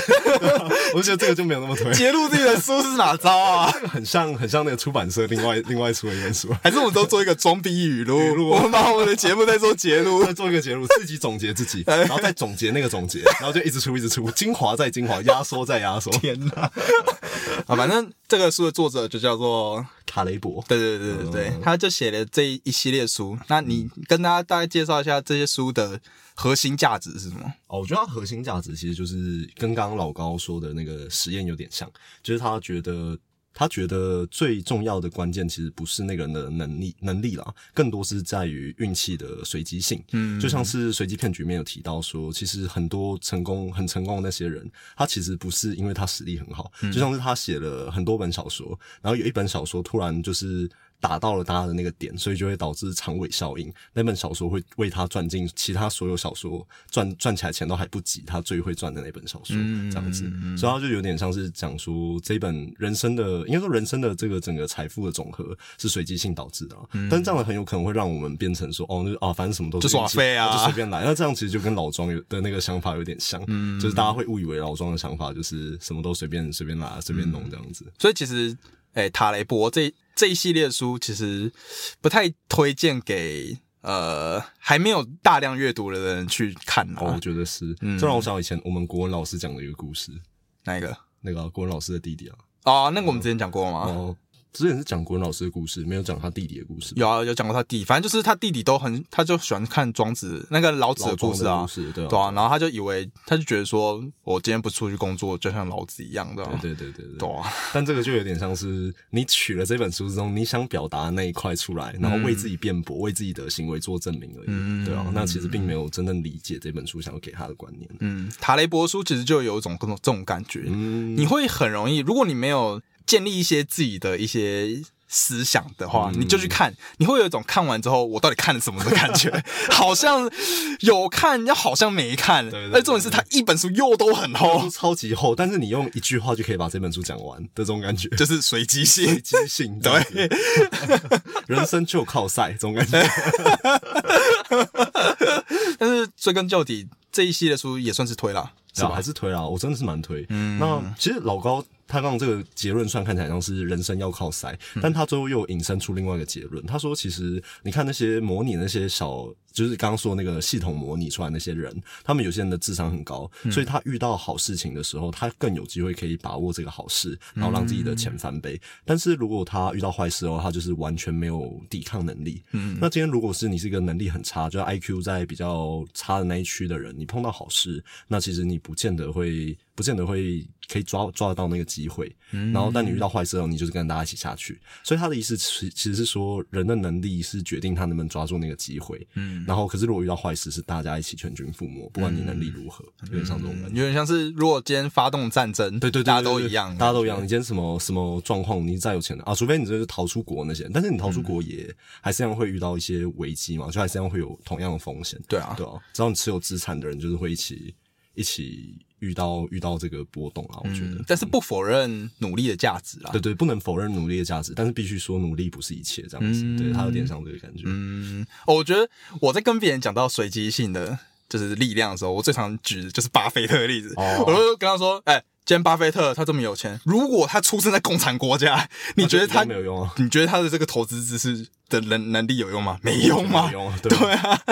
我觉得这个就没有那么推。揭露自己的书是哪招啊？这个很像很像那个出版社另外另外出的一本书，还是我们都做一个装逼语录？我们把我们的节目再做截录。再做一个结录，自己总结自己，然后再总结那个总结，然后就一直出一直出，精华再精华，压缩再压缩。天哪！啊，反正这个书的作者就叫做，卡雷伯，对对对对对，他就写了这一系列书。那你跟大家大概介绍一下这些书的核心价值是什么？哦，我觉得它核心价值其实就是跟刚刚老高说的那个实验有点像，就是他觉得他觉得最重要的关键其实不是那个人的能力能力啦，更多是在于运气的随机性。嗯就像是随机骗局里面有提到说，其实很多成功很成功的那些人，他其实不是因为他实力很好，就像是他写了很多本小说，然后有一本小说突然就是。打到了大家的那个点，所以就会导致长尾效应。那本小说会为他赚进其他所有小说赚赚起来钱都还不及他最会赚的那本小说，嗯这样子。所以他就有点像是讲说，这本人生的应该说人生的这个整个财富的总和是随机性导致的、啊，但是这样很有可能会让我们变成说，哦，那啊，反正什么都是就耍运气废啊就随便来。那这样其实就跟老庄有的那个想法有点像，就是大家会误以为老庄的想法就是什么都随便随便来随便弄这样子。所以其实，哎、塔雷博这这一系列书其实不太推荐给呃还没有大量阅读的人去看哦，啊我。觉得是，嗯这让我想到以前我们国文老师讲的一个故事，哪一个？那个啊、国文老师的弟弟啊，哦，那个我们之前讲过吗？哦，之前是讲国文老师的故事，没有讲他弟弟的故事。有啊，有讲过他弟，反正就是他弟弟都很，他就喜欢看庄子那个老子的故事啊故，事，对啊，对啊，然后他就以为，他就觉得说，我今天不出去工作，就像老子一样的，对对对对对。啊，但这个就有点像是你取了这本书之中，你想表达的那一块出来，然后为自己辩驳，为自己的行为做证明而已，嗯。对啊，那其实并没有真正理解这本书想要给他的观念。嗯，塔雷博书其实就有一种这种这种感觉，嗯，你会很容易，如果你没有建立一些自己的一些思想的话，你就去看，你会有一种看完之后我到底看了什么的感觉，好像有看，又好像没看。对对而重点是他一本书又都很书厚，超级厚，但是你用一句话就可以把这本书讲完的这种感觉，就是随机性随性。机性，对，人生就靠赛这种感觉。但是追根究底，这一系列书也算是推啦，是是吧？还？是推啦，我真的是蛮推。嗯那其实老高他刚刚这个结论算看起来像是人生要靠塞，但他最后又引申出另外一个结论。他说，其实你看那些模拟那些小，就是刚刚说那个系统模拟出来那些人，他们有些人的智商很高，所以他遇到好事情的时候，他更有机会可以把握这个好事，然后让自己的钱翻倍。但是如果他遇到坏事的话，他就是完全没有抵抗能力。嗯，那今天如果是你是一个能力很差，就是 IQ 在比较差的那一区的人，你碰到好事，那其实你不见得会，不见得会可以抓抓得到那个机会。嗯然后，但你遇到坏事后，你就是跟大家一起下去。所以他的意思其其实是说，人的能力是决定他能不能抓住那个机会。嗯，然后可是如果遇到坏事，是大家一起全军覆没，不管你能力如何，有点像这种感觉。有点像是如果今天发动战争，对对对，大家都一样，大家都一样。你今天什么什么状况，你再有钱的啊，除非你就是逃出国那些，但是你逃出国也还是一样会遇到一些危机嘛，就还是一样会有同样的风险。对啊对啊，只要你持有资产的人，就是会一起一起遇到遇到这个波动啊。我觉得，嗯，但是不否认努力的价值啦。对对，不能否认努力的价值，但是必须说努力不是一切，这样子。对，他有点像这个感觉。嗯，哦我觉得我在跟别人讲到随机性的就是力量的时候，我最常举的就是巴菲特的例子。哦我就跟他说：“哎、今天巴菲特他这么有钱，如果他出生在共产国家，你觉得他没有用啊？你觉得他的这个投资知识的能能力有用吗？没用吗没？用啊，对对啊，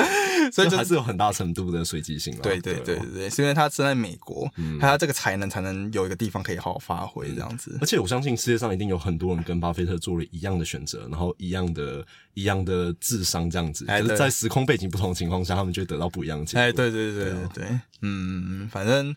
所以就就还是有很大程度的随机性啊。对对对啊对对，是因为他生在美国，他这个才能才能有一个地方可以好好发挥这样子。而且我相信世界上一定有很多人跟巴菲特做了一样的选择，然后一样的、一样的智商这样子，哎可是在时空背景不同的情况下，他们就会得到不一样的结果。哎，对对对对啊对，嗯，反正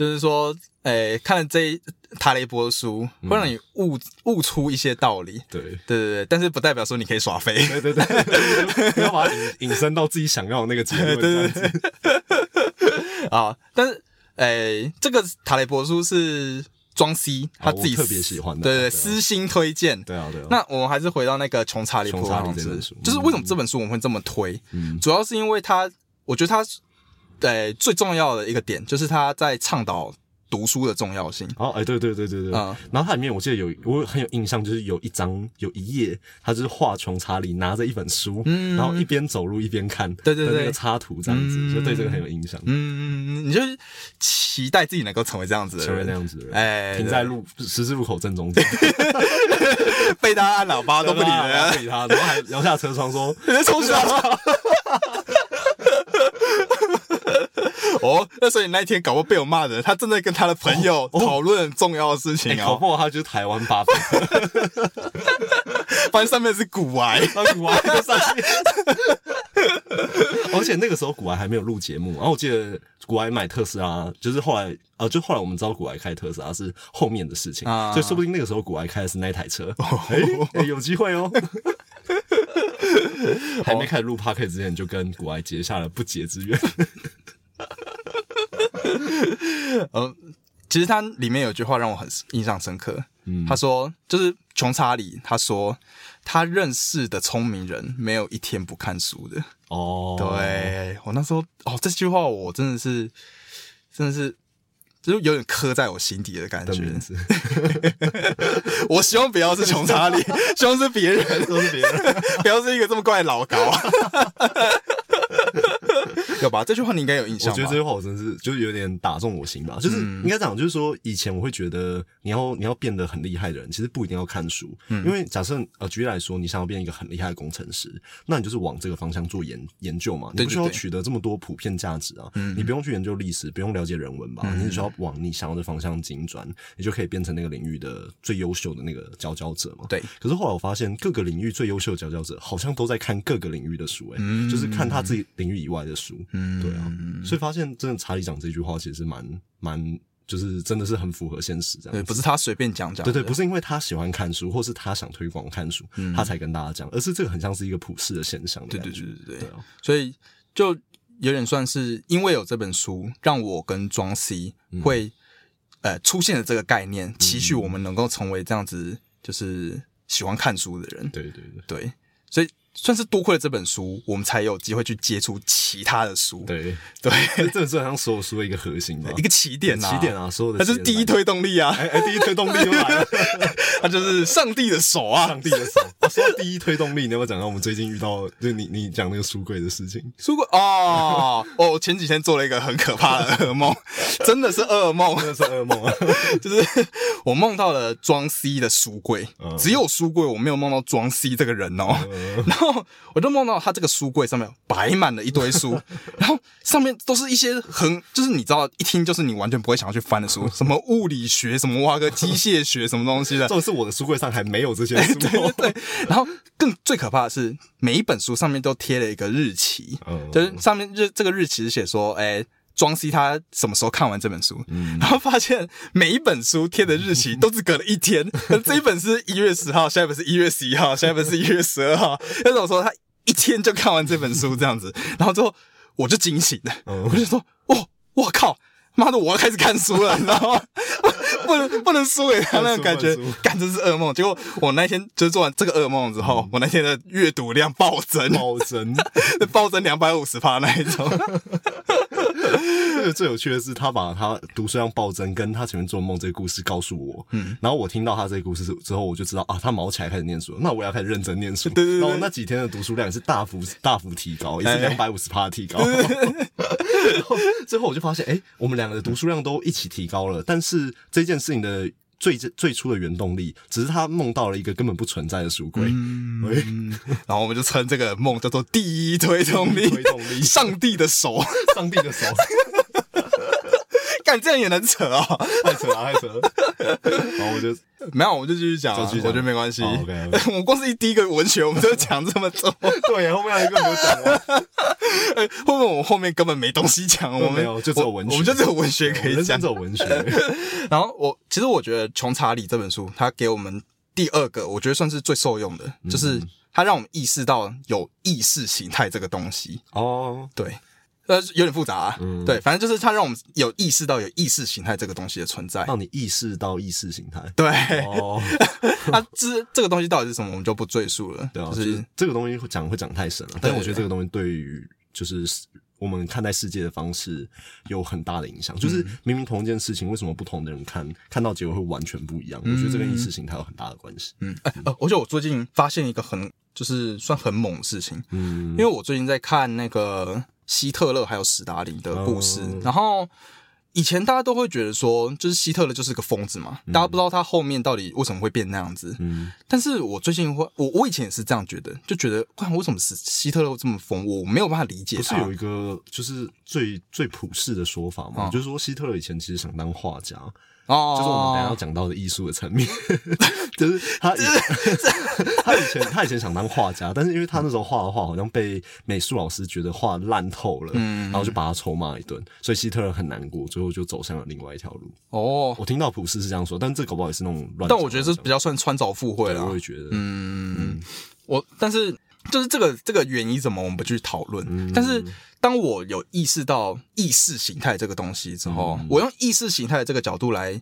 就是说，哎，看了这一塔雷波的书，会让你悟悟出一些道理。对对对对，但是不代表说你可以耍飞。对对对，不要把它引引申到自己想要的那个结论。对对对啊，但是诶，这个塔雷博书是庄 C 他自己特别喜欢的对对，私心推荐。对啊对啊。那我们还是回到那个穷查理穷查理这本书就是为什么这本书我们会这么推？嗯主要是因为他，我觉得他，呃，最重要的一个点就是他在倡导读书的重要性。哦，哎，对对对对对，嗯然后它里面我记得有我很有印象，就是有一张有一页，他就是画穷查理拿着一本书，嗯然后一边走路一边看，对对对那个插图这样子，嗯就对这个很有印象，嗯，你就是期待自己能够成为这样子的成为人，那样子的人，哎停在路十字路口正中间，被大家按喇叭都不理不，理他，然后还摇下车窗说，你在冲 去了。哦，那所以那一天搞不好被我骂的，他正在跟他的朋友讨论很重要的事哎，情哦，搞不好他就是台湾巴菲特，反正上面是古癌，然 后古玩在上面。而且那个时候古玩还没有录节目，然后我记得古玩买特斯拉，就是后来呃，就后来我们知道古玩开特斯拉是后面的事情，啊。所以说不定那个时候古玩开的是那台车，哎、哎有机会哦。还没开始录 p o d c a s t 之前，就跟古玩结下了不解之缘。呃，其实他里面有句话让我很印象深刻，嗯他说就是穷查理，他说他认识的聪明人没有一天不看书的。哦，对我那时候哦，这句话我真的是真的是。就是有点刻在我心底的感觉。我希望不要是穷查理，希望是别人，都是别人。不要是一个这么怪的老高。有吧？这句话你应该有印象？我觉得这句话我真是就是有点打中我心吧，就是嗯。应该讲，就是说以前我会觉得你要你要变得很厉害的人，其实不一定要看书，嗯。因为假设呃举例来说，你想要变一个很厉害的工程师，那你就是往这个方向做研研究嘛，你不需要取得这么多普遍价值啊，嗯。你不用去研究历史，不用了解人文吧，你只需要往你想要的方向精转，你就可以变成那个领域的最优秀的那个佼佼者嘛。对，可是后来我发现，各个领域最优秀的佼佼者好像都在看各个领域的书、欸，嗯就是看他自己领域以外的书。嗯对啊，所以发现真的查理讲这句话其实蛮蛮，就是真的是很符合现实这样对，不是他随便讲讲的。对对，不是因为他喜欢看书，或是他想推广看书，他才跟大家讲，而是这个很像是一个普世的现象的对对。对对对所以就有点算是因为有这本书，让我跟庄 C 嗯。会、呃出现了这个概念，期许我们能够成为这样子，就是喜欢看书的人，对对对。对，所以算是多亏了这本书，我们才有机会去接触其他的书，对，对，这真的是好像所有书的一个核心吧，一个起点啊，起点啊，所有的它就是第一推动力啊，哎哎，第一推动力又来了，它就是上帝的手啊，上帝的手。啊说到第一推动力，你要不要讲到我们最近遇到，就你你讲那个书柜的事情？书柜哦，哦，我前几天做了一个很可怕的噩梦，真的是噩梦，真的是噩梦啊！就是我梦到了装 C 的书柜，嗯只有书柜，我没有梦到装 C 这个人哦。然后 我就梦到他这个书柜上面摆满了一堆书，然后上面都是一些很就是你知道一听就是你完全不会想要去翻的书，什么物理学，什么挖个机械学，什么东西的。这。种是我的书柜上还没有这些书，对对对，然后更最可怕的是，每一本书上面都贴了一个日期，嗯就是上面日这个日期是写说，哎、庄西他什么时候看完这本书？嗯然后发现每一本书贴的日期都只隔了一天，这一本是一月十号，下一本是一月十一号，下一本是一月十二号。那种说他一天就看完这本书这样子，然后之后我就惊醒了，嗯我就说，哦，我靠！妈的，我要开始看书了，你知道吗？不能不能输给他那种感觉不能输，干这是噩梦。结果我那天就是做完这个噩梦之后，我那天的阅读量暴增，暴增。暴增两百五十趴那一种。这个最有趣的是，他把他读书量暴增跟他前面做梦这个故事告诉我，嗯，然后我听到他这个故事之后，我就知道啊，他毛起来开始念书了，那我要开始认真念书。对对对然后那几天的读书量也是大幅大幅提高，也是哎两百五十趴提高。然后最后我就发现，哎、我们两个的读书量都一起提高了，但是这件事情的。最最初的原动力，只是他梦到了一个根本不存在的书柜。嗯，然后我们就称这个梦叫做第一推动力，推动力上帝的手。上帝的手，干这样也能扯啊、太扯了，太扯了。然后我就 没有，我们就继续讲、我觉得没关系。我们光是一第一个文学，我们就讲这么多，对，后面还有一个没有讲完。哎会不会我们后面根本没东西讲？我们没有就只有文学我们就只有文学可以讲人生。只有文学。然后我其实我觉得《穷查理》这本书，它给我们第二个，我觉得算是最受用的，嗯就是它让我们意识到有意识形态这个东西。哦，对，呃，有点复杂、啊。嗯对，反正就是它让我们有意识到有意识形态这个东西的存在。让你意识到意识形态。对，哦，啊，这这个东西到底是什么，我们就不赘述了。对啊，就就是是这个东西会讲会讲太深了，但是我觉得这个东西对于就是我们看待世界的方式有很大的影响。就是明明同一件事情，为什么不同的人看看到结果会完全不一样？我觉得这跟意识形态有很大的关系。嗯，而且我最近发现一个很就是算很猛的事情，嗯因为我最近在看那个希特勒还有史达林的故事，哦然后以前大家都会觉得说，就是希特勒就是个疯子嘛，大家不知道他后面到底为什么会变那样子。嗯但是我最近会，我我以前也是这样觉得，就觉得，哇为什么是希特勒这么疯，我没有办法理解。不是有一个就是最最普世的说法嘛？哦就是说希特勒以前其实想当画家，哦，就是我们等下要讲到的艺术的层面，就是他以他以前他以前想当画家，但是因为他那时候画的画好像被美术老师觉得画烂透了，嗯然后就把他臭骂一顿，所以希特勒很难过，最后就走向了另外一条路。哦，我听到普斯是这样说，但这搞不好也是那种乱。但我觉得这比较算穿凿附会了我。也觉得，嗯，我但是就是这个这个原因怎么我们不去讨论？嗯但是当我有意识到意识形态这个东西之后，嗯我用意识形态这个角度来，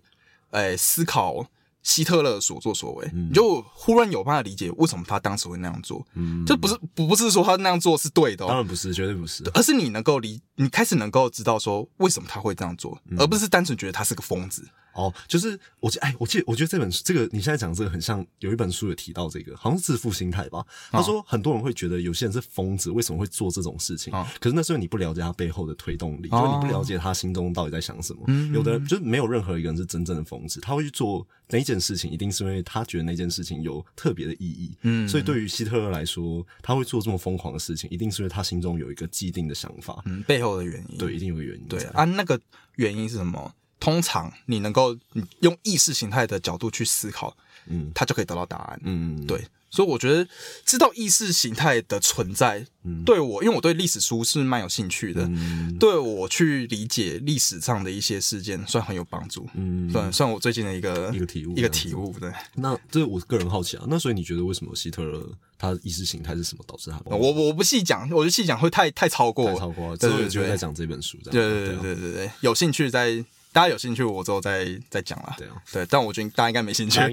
诶、思考希特勒所作所为，嗯你就忽然有办法理解为什么他当时会那样做。嗯这不是不不是说他那样做是对的、哦，当然不是，绝对不是。而是你能够理，你开始能够知道说为什么他会这样做，嗯而不是单纯觉得他是个疯子。哦，就是我记，哎，我记得，我觉得这本书，这个你现在讲这个很像有一本书有提到这个，好像是致富心态吧。他说很多人会觉得有些人是疯子，为什么会做这种事情？哦可是那时候你不了解他背后的推动力，哦就是你不了解他心中到底在想什么。有的人就是没有任何一个人是真正的疯子，他会去做那件事情，一定是因为他觉得那件事情有特别的意义。嗯所以对于希特勒来说，他会做这么疯狂的事情，一定是因为他心中有一个既定的想法。嗯，背后的原因。对，一定有个原因。对啊，那个原因是什么？通常你能够用意识形态的角度去思考，嗯它就可以得到答案。嗯，对，所以我觉得知道意识形态的存在，嗯。对我，因为我对历史书是蛮有兴趣的，嗯。对我去理解历史上的一些事件，算很有帮助。嗯，算算我最近的一个一个体悟一个体悟。对，那这是我个人好奇啊，那所以你觉得为什么希特勒他意识形态是什么导致他我我不细讲，我就细讲会太太超过太超过了，之对对对后有机会再讲这本书，这样。对对对对对，有兴趣再大家有兴趣，我之后再再讲啦。对啊，对，但我觉得大家应该没兴趣。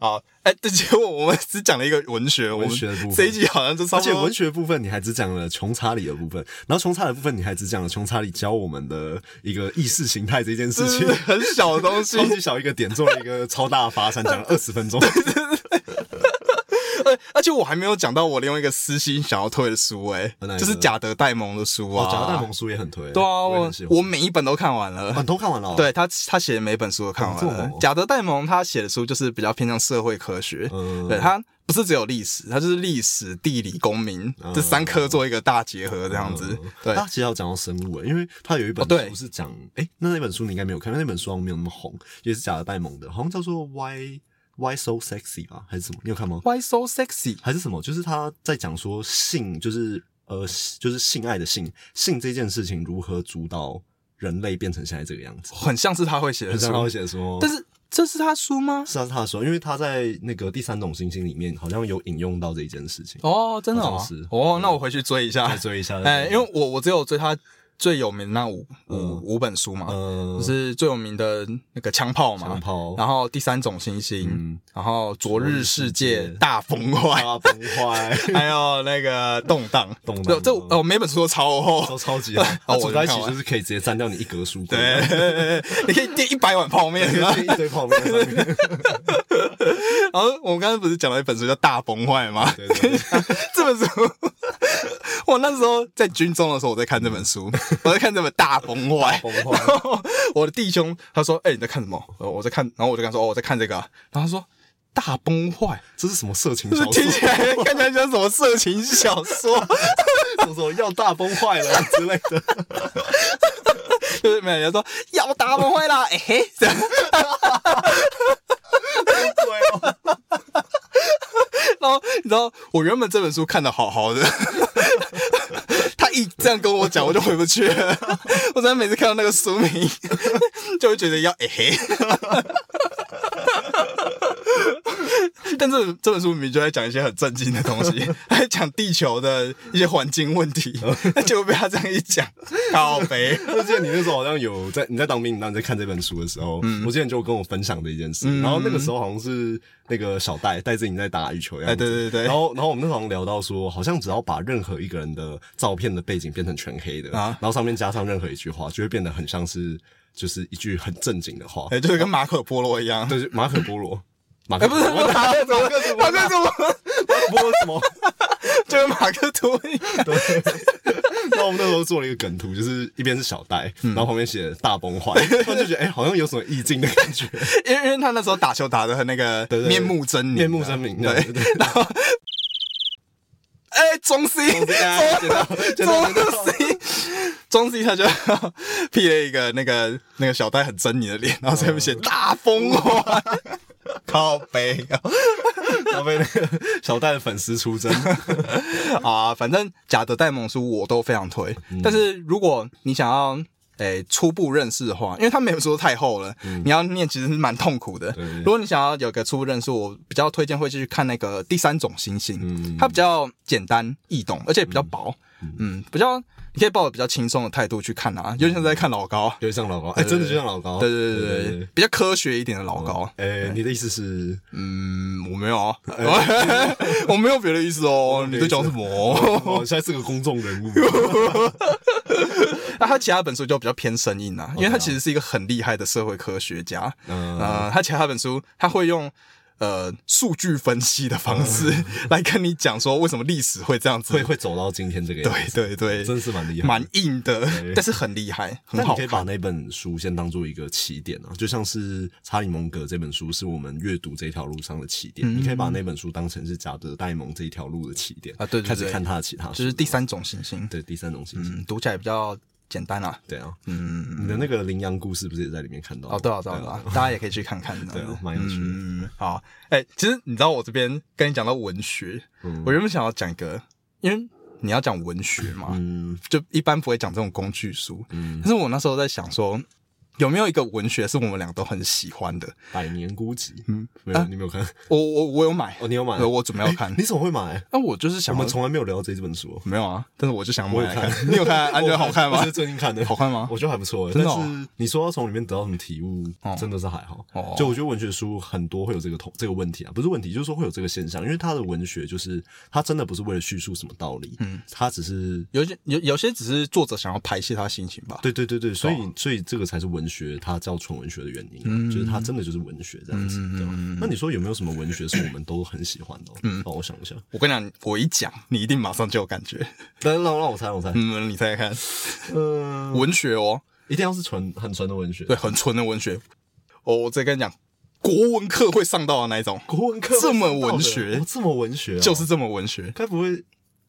好，哎，这结果我们只讲了一个文学，文学的部分。这一集好像就而且文。学部分你还只讲了穷查理的部分，然后穷查理的部分你还只讲了穷查理教我们的一个意识形态这件事情，很小的东西。超，级小一个点做了一个超大的发散，讲了二十分钟。且我还没有讲到我另外一个私心想要推的书、哎就是贾德戴蒙的书啊。哦，德戴蒙书也很推，对啊，我每一本都看完了。都看完了哦，对他，他写的每本书都看完了。贾德戴蒙他写的书就是比较偏向社会科学，嗯。对他不是只有历史，他就是历史、地理、公民这三科做一个大结合这样子。对。他，其实要讲到生物欸，因为他有一本书是讲，哎、那那本书你应该没有看，那本书好像没有那么红，也是贾德戴蒙的，好像叫做 Why Why So Sexy 吧，还是什么？你有看吗？Why so sexy？还是什么？就是他在讲说性，就是呃，就是性爱的性，性这件事情如何主导人类变成现在这个样子。很像是他会写的书很像，他会写说，但是这是他书吗？是啊，是他说，因为他在那个第三种星星里面好像有引用到这一件事情，哦，真的哦像是，哦，那我回去追一下再。追一下。哎，因为我我只有追他最有名的那五五嗯。五本书嘛，呃就，是最有名的那个枪炮嘛，然后第三种星星，嗯。然后昨日世界大崩坏，大崩坏，还有那个动荡，动荡。这这哦每本书都超厚。都，超级厚。哦它组在一我看完。起就是可以直接占掉你一格书柜，你可以垫一百碗泡面。然后一堆泡面。然后我们刚才不是讲了一本书叫《大崩坏》吗？对对对，这本书，我那时候在军中的时候，我在看这本书，我在看这本《大崩坏》。崩坏。我的弟兄他说：“哎、你在看什么？”呃我在看，然后我就跟他说：“哦，我在看这个啊。”然后他说：“大崩坏。这是什么色情”小说？听起来看起来像什么色情小说，什 么什么要大崩坏了之类的。就是没有人说要大崩坏啦，哎、嘿，这样然后你知道我原本这本书看的好好的，他一这样跟我讲，我就回不去了。我真的每次看到那个书名，就会觉得要哎、嘿。但这这本书明明就在讲一些很震惊的东西，还在讲地球的一些环境问题，那结果被他这样一讲，好肥。我记得你那时候好像有在你在当兵，然后你在看这本书的时候，我记得你就跟我分享的一件事。然后那个时候好像是那个小戴戴着你在打羽球的样子，哎对对对然后然后我们那时候好像聊到说，好像只要把任何一个人的照片的背景变成全黑的，啊然后上面加上任何一句话，就会变得很像是就是一句很正经的话。哎，就是跟马可波罗一样。就是马可波罗，马哎，可波罗，不是马可波罗，马可波罗，波罗什么？就跟马克吐一样。然后我们那时候做了一个梗图，就是一边是小戴，嗯。然后旁边写大崩坏，突然就觉得哎、好像有什么意境的感觉，因为因为他那时候打球打的很那个对对面目狰狞，面目狰狞，对，对对。然后，哎，中 C，中 C，哎剪刀剪刀剪刀中 C，他就 P 了一个那个那个小戴很狰狞的脸，然后上面写大风花，靠背啊然后被那个小戴的粉丝出征，啊，反正假的戴蒙书我都非常推，但是如果你想要。诶、初步认识的话，因为它没有说太厚了，你要念其实是蛮痛苦的。对。如果你想要有个初步认识，我比较推荐会去看那个第三种星星，嗯。它比较简单易懂，而且比较薄，嗯比较你可以抱着比较轻松的态度去看啊，有点像在看老高。就像老高，哎、真的就像老高，对对对对，比较科学一点的老高。哎、你的意思是？嗯，我没有啊，我没有别的意思哦。你在讲什么？我，现在是个公众人物，那他其他本书就比较偏生硬啊，因为他其实是一个很厉害的社会科学家。嗯呃，他其他本书他会用呃数据分析的方式 来跟你讲说为什么历史会这样子。会 会走到今天这个样对子，对对。对，真是蛮厉害，蛮硬的，但是很厉害，很好那你可以把。那本书先当做一个起点啊，就像是查理蒙格这本书是我们阅读这条路上的起点，你可以把那本书当成是贾德戴蒙这一条路的起点啊对对对。开始看他的其他书，就是第三种行星，对第三种行星，嗯，读起来比较简单啊。对啊，嗯，你的那个羚羊故事不是也在里面看到吗？哦，对啊，对啊，对啊，大家也可以去看看，对啊蛮有趣的。嗯，好，哎、其实你知道我这边跟你讲到文学，嗯。我原本想要讲一个，因为你要讲文学嘛，嗯。就一般不会讲这种工具书。嗯。可是我那时候在想说，有没有一个文学是我们俩都很喜欢的？百年孤寂，嗯，没有，你没有看？我我我有买，哦，你有买？呃我准备要看。你怎么会买？那我就是想要我们从来没有聊这本书哦。没有啊，但是我就想我有看买来看。你有看？安觉得好看吗我是？最近看的，好看吗我觉得还不错欸。真的哦但是你说要从里面得到什么体悟，真的是还好哦。就我觉得文学书很多会有这个同这个问题啊，不是问题，就是说会有这个现象，因为他的文学就是他真的不是为了叙述什么道理，嗯，他只是有些有有些只是作者想要排泄他心情吧。对对对对，所以所以这个才是文学，它叫纯文学的原因，嗯。就是它真的就是文学这样子，对吧？那你说有没有什么文学是我们都很喜欢的？哦？嗯。让我想一下，我跟你讲，我一讲，你一定马上就有感觉。来让让我猜，我猜，嗯，你猜猜看，嗯，文学哦，一定要是纯很纯的文学，对，很纯的文学。哦，我再跟你讲，国文课会上到的那一种，国文课这么文学。哦这么文学哦，就是这么文学，该不会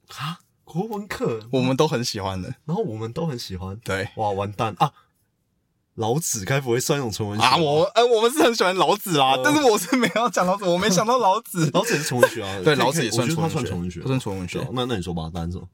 啊？国文课，我们都很喜欢的。然后我们都很喜欢，对。哇，完蛋。啊！老子该不会算一种纯文学啊，我呃，我们是很喜欢老子啦，呃但是我是没有讲老子，我没想到老子。老子也是纯文学啊，对，老子也算他纯算纯文学，他，算纯文学。那那你说吧，答案是什么？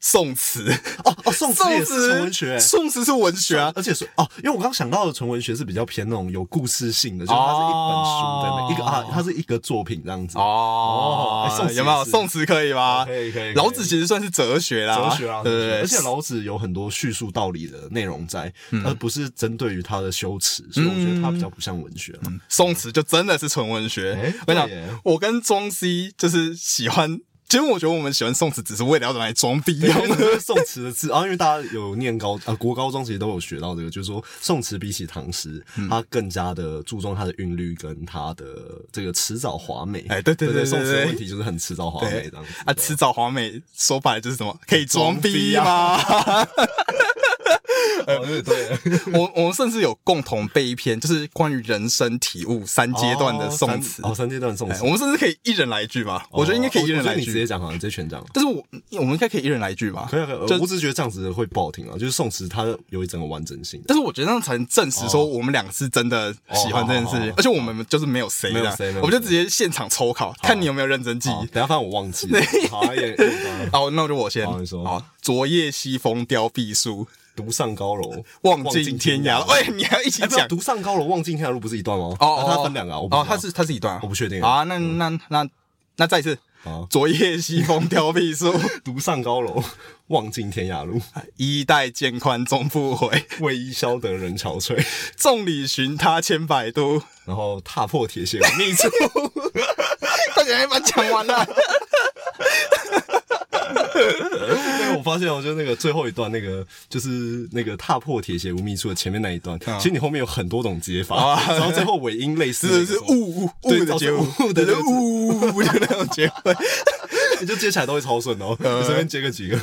宋词，哦哦，宋词宋也是纯文学词，。宋词是文学啊。而且是哦，因为我刚刚想到的纯文学是比较偏那种有故事性的，就是它是一本书的哦一个啊，它是一个作品这样子。哦哎宋词有没有宋词可以吗？可以可以老子其实算是哲学啦，哲学啊，对而且老子有很多叙述道理的内容在，而不是针对于他的修辞，所以我觉得他比较不像文学嘛。宋词就真的是纯文学。哎我跟你讲，我跟庄西就是喜欢，其实我觉得我们喜欢宋词只是为了要来装逼因用的。宋词的字啊，因为大家有念高啊国高中其实都有学到这个，就是说宋词比起唐诗，嗯它更加的注重它的韵律跟它的这个辞藻华美。哎对对对对宋词的问题就是很辞藻华美这样子啊，对迟早华美说白了就是什么？可以装逼装逼吗？哦对对，我我们甚至有共同背一篇，就是关于人生体悟三阶段的宋词。哦，三阶段宋词，哎我们甚至可以一人来一句吧？我觉得应该可以一人来一哦我觉得你直接句。讲好了，你直接全讲。但是我我们应该可以一人来一句吧？可以啊可以我只是觉得这样子会不好听啊，就是宋词它有一整个完整性。但是我觉得那样才能证实说我们俩是真的喜欢这件事情而且我们就是没有谁没有谁我们就直接现场抽考，看你有没有认真记。好等下发现我忘记了，好 那我就我先。好，昨夜西风凋碧树，独上高楼，望尽天涯。喂，你还要一起讲？独上高楼，望尽天涯路不是一段吗？哦啊它分两个哦它是它是一段啊，我不确定好啊，那那那那再一次，啊。昨夜西风凋碧树，独上高楼，望尽天涯路，衣带渐宽终不悔。为伊消得人憔悴。众里寻他千百度。然后踏破铁鞋无觅处，大家还把它讲完了。发现，我觉得那个最后一段，那个就是那个踏破铁鞋无觅处的前面那一段，其实你后面有很多种接法，然后最后尾音类似是呜呜对呜的结尾，呜的呜呜呜的那种结尾。你 就接起来都会超顺哦。你随便接个几个，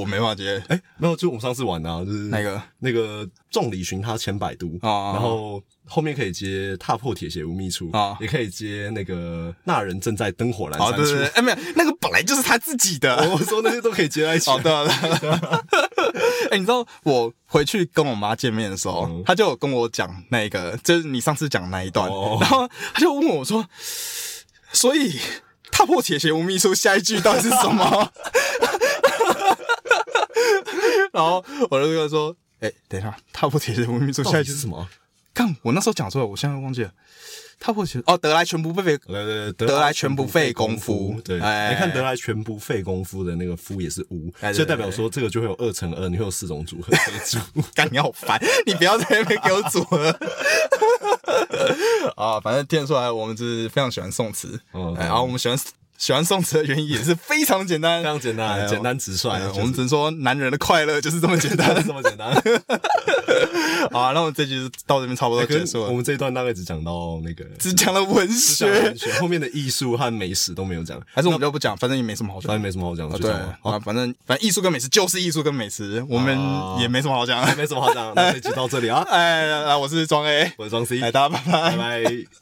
我没办法接，哎，没有，就我们上次玩的啊，就是那个那个众里寻他千百度，哦然后后面可以接踏破铁鞋无觅处哦也可以接那个那人正在灯火阑好，珊处对对对，。哎，没有，那个本来就是他自己的。我说那些都可以接在一起。哦，对啊，对啊。哎，你知道我回去跟我妈见面的时候，她就有跟我讲那个，就是你上次讲的那一段，哦然后她就问我说：“ 所以踏破铁鞋无觅处，下一句到底是什么？”然后我就跟他说：“哎，等一下，踏破铁鞋无觅处，下一句是什么？”看我那时候讲出来，我现在忘记了。踏破铁哦，得来全不费对对对，得来全不费功夫对，哎你看得来全不费功夫的那个夫也是无，所以代表说这个就会有二乘二，你会有四种组合可以组。干你好烦，你不要在那边给我组合 啊！反正听得出来，我们就是非常喜欢宋词，嗯哎然后我们喜欢喜欢宋词的原因也是非常简单，非常简哎单，简单直率我们只能说，男人的快乐就是这么简单这么简单。好啊！那我们这集到这边差不多结束了，我们这一段大概只讲到那个只讲了文学文，学，后面的艺术和美食都没有讲，还是我们就不讲，反正也没什么好讲反正。没什么好讲对啊，反正反正艺术跟美食就是艺术跟美食，我们啊也没什么好讲。没什么好讲，那这集到这里啊。哎，来，我是庄 A，我是庄 C，哎，大家拜拜拜。拜。